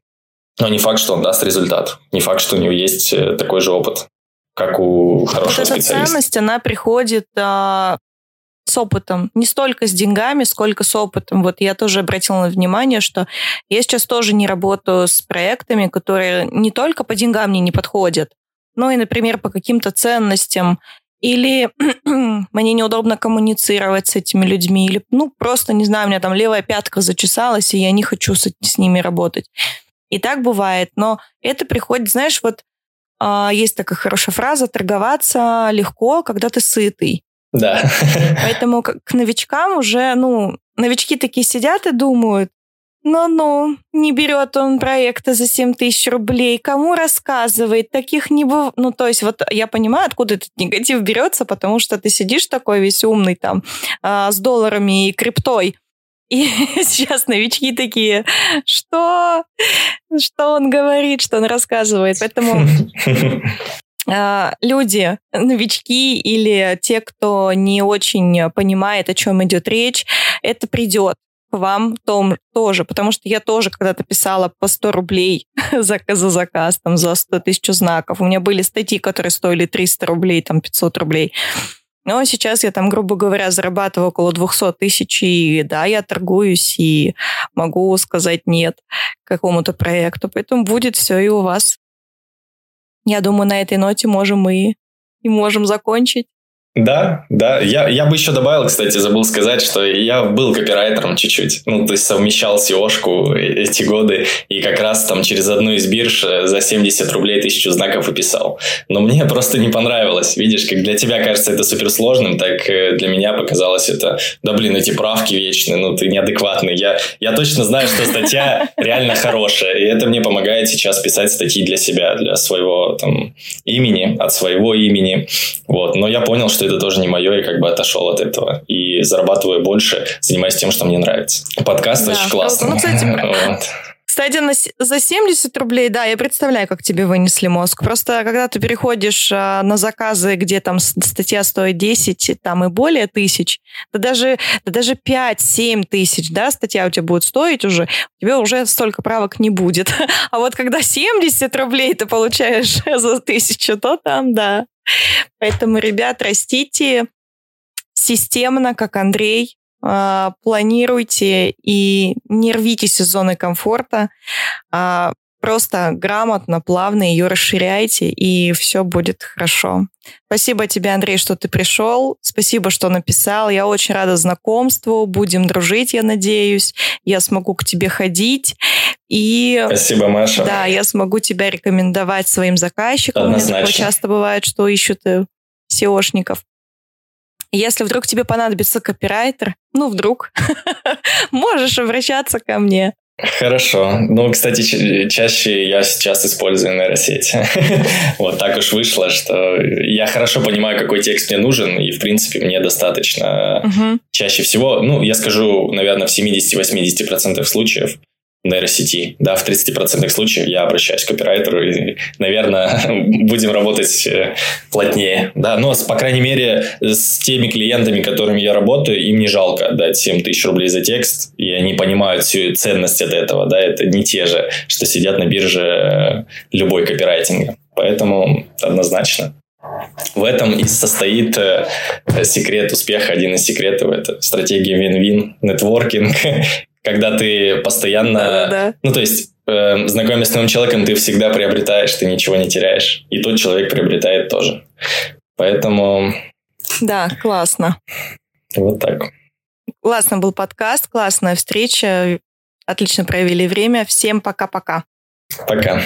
Но не факт, что он даст результат. Не факт, что у него есть э, такой же опыт, как у хорошего вот эта специалиста. ценность, она приходит а, с опытом. Не столько с деньгами, сколько с опытом. Вот я тоже обратила на внимание, что я сейчас тоже не работаю с проектами, которые не только по деньгам мне не подходят, но и, например, по каким-то ценностям. Или мне неудобно коммуницировать с этими людьми, или, ну, просто, не знаю, у меня там левая пятка зачесалась, и я не хочу с, с ними работать. И так бывает, но это приходит, знаешь, вот а, есть такая хорошая фраза, торговаться легко, когда ты сытый. Да. Поэтому к новичкам уже, ну, новички такие сидят и думают, ну-ну, не берет он проекты за 7 тысяч рублей. Кому рассказывает? Таких не бывает. Ну, то есть вот я понимаю, откуда этот негатив берется, потому что ты сидишь такой весь умный там а, с долларами и криптой. И сейчас новички такие, что? Что он говорит, что он рассказывает? Поэтому а, люди, новички или те, кто не очень понимает, о чем идет речь, это придет вам том, тоже, потому что я тоже когда-то писала по 100 рублей за, за заказ, там, за 100 тысяч знаков. У меня были статьи, которые стоили 300 рублей, там, 500 рублей. Но сейчас я там, грубо говоря, зарабатываю около 200 тысяч, и да, я торгуюсь, и могу сказать нет какому-то проекту. Поэтому будет все и у вас. Я думаю, на этой ноте можем мы и можем закончить. Да, да. Я, я бы еще добавил, кстати, забыл сказать, что я был копирайтером чуть-чуть. Ну, то есть совмещал SEO-шку эти годы, и как раз там через одну из бирж э, за 70 рублей тысячу знаков и. Но мне просто не понравилось. Видишь, как для тебя кажется это суперсложным, так э, для меня показалось это, да блин, эти правки вечные, ну ты неадекватный. Я, я точно знаю, что статья реально хорошая, и это мне помогает сейчас писать статьи для себя, для своего там имени, от своего имени. Вот. Но я понял, что это тоже не мое, и как бы отошел от этого. И зарабатываю больше, занимаюсь тем, что мне нравится. Подкаст да, очень классный. Ну, кстати, вот. Кстати, на, за 70 рублей, да, я представляю, как тебе вынесли мозг. Просто когда ты переходишь а, на заказы, где там статья стоит 10 там и более тысяч, да даже, да даже 5-7 тысяч, да, статья у тебя будет стоить уже, у тебя уже столько правок не будет. А вот когда 70 рублей ты получаешь за тысячу, то там, да. Поэтому, ребят, растите системно, как Андрей, планируйте и не рвитесь из зоны комфорта, а просто грамотно, плавно ее расширяйте, и все будет хорошо. Спасибо тебе, Андрей, что ты пришел. Спасибо, что написал. Я очень рада знакомству. Будем дружить, я надеюсь. Я смогу к тебе ходить. И, Спасибо, Маша. Да, я смогу тебя рекомендовать своим заказчикам. Однозначно. Такое часто бывает, что ищут э, SEOшников. Если вдруг тебе понадобится копирайтер, ну, вдруг, можешь обращаться ко мне. Хорошо. Ну, кстати, чаще я сейчас использую нейросети. вот так уж вышло, что я хорошо понимаю, какой текст мне нужен, и, в принципе, мне достаточно чаще всего, ну, я скажу, наверное, в 70-80% случаев нейросети. Да, в 30% случаев я обращаюсь к копирайтеру и, наверное, будем работать э, плотнее. Да, но, по крайней мере, с теми клиентами, которыми я работаю, им не жалко отдать 7 тысяч рублей за текст, и они понимают всю ценность от этого. Да, это не те же, что сидят на бирже э, любой копирайтинга. Поэтому однозначно. В этом и состоит э, секрет успеха. Один из секретов – это стратегия win-win, нетворкинг когда ты постоянно... Да-да-да. Ну, то есть, э, знакомясь с новым человеком, ты всегда приобретаешь, ты ничего не теряешь. И тот человек приобретает тоже. Поэтому... Да, классно. Вот так. Классно был подкаст, классная встреча. Отлично провели время. Всем пока-пока. Пока. -пока. пока.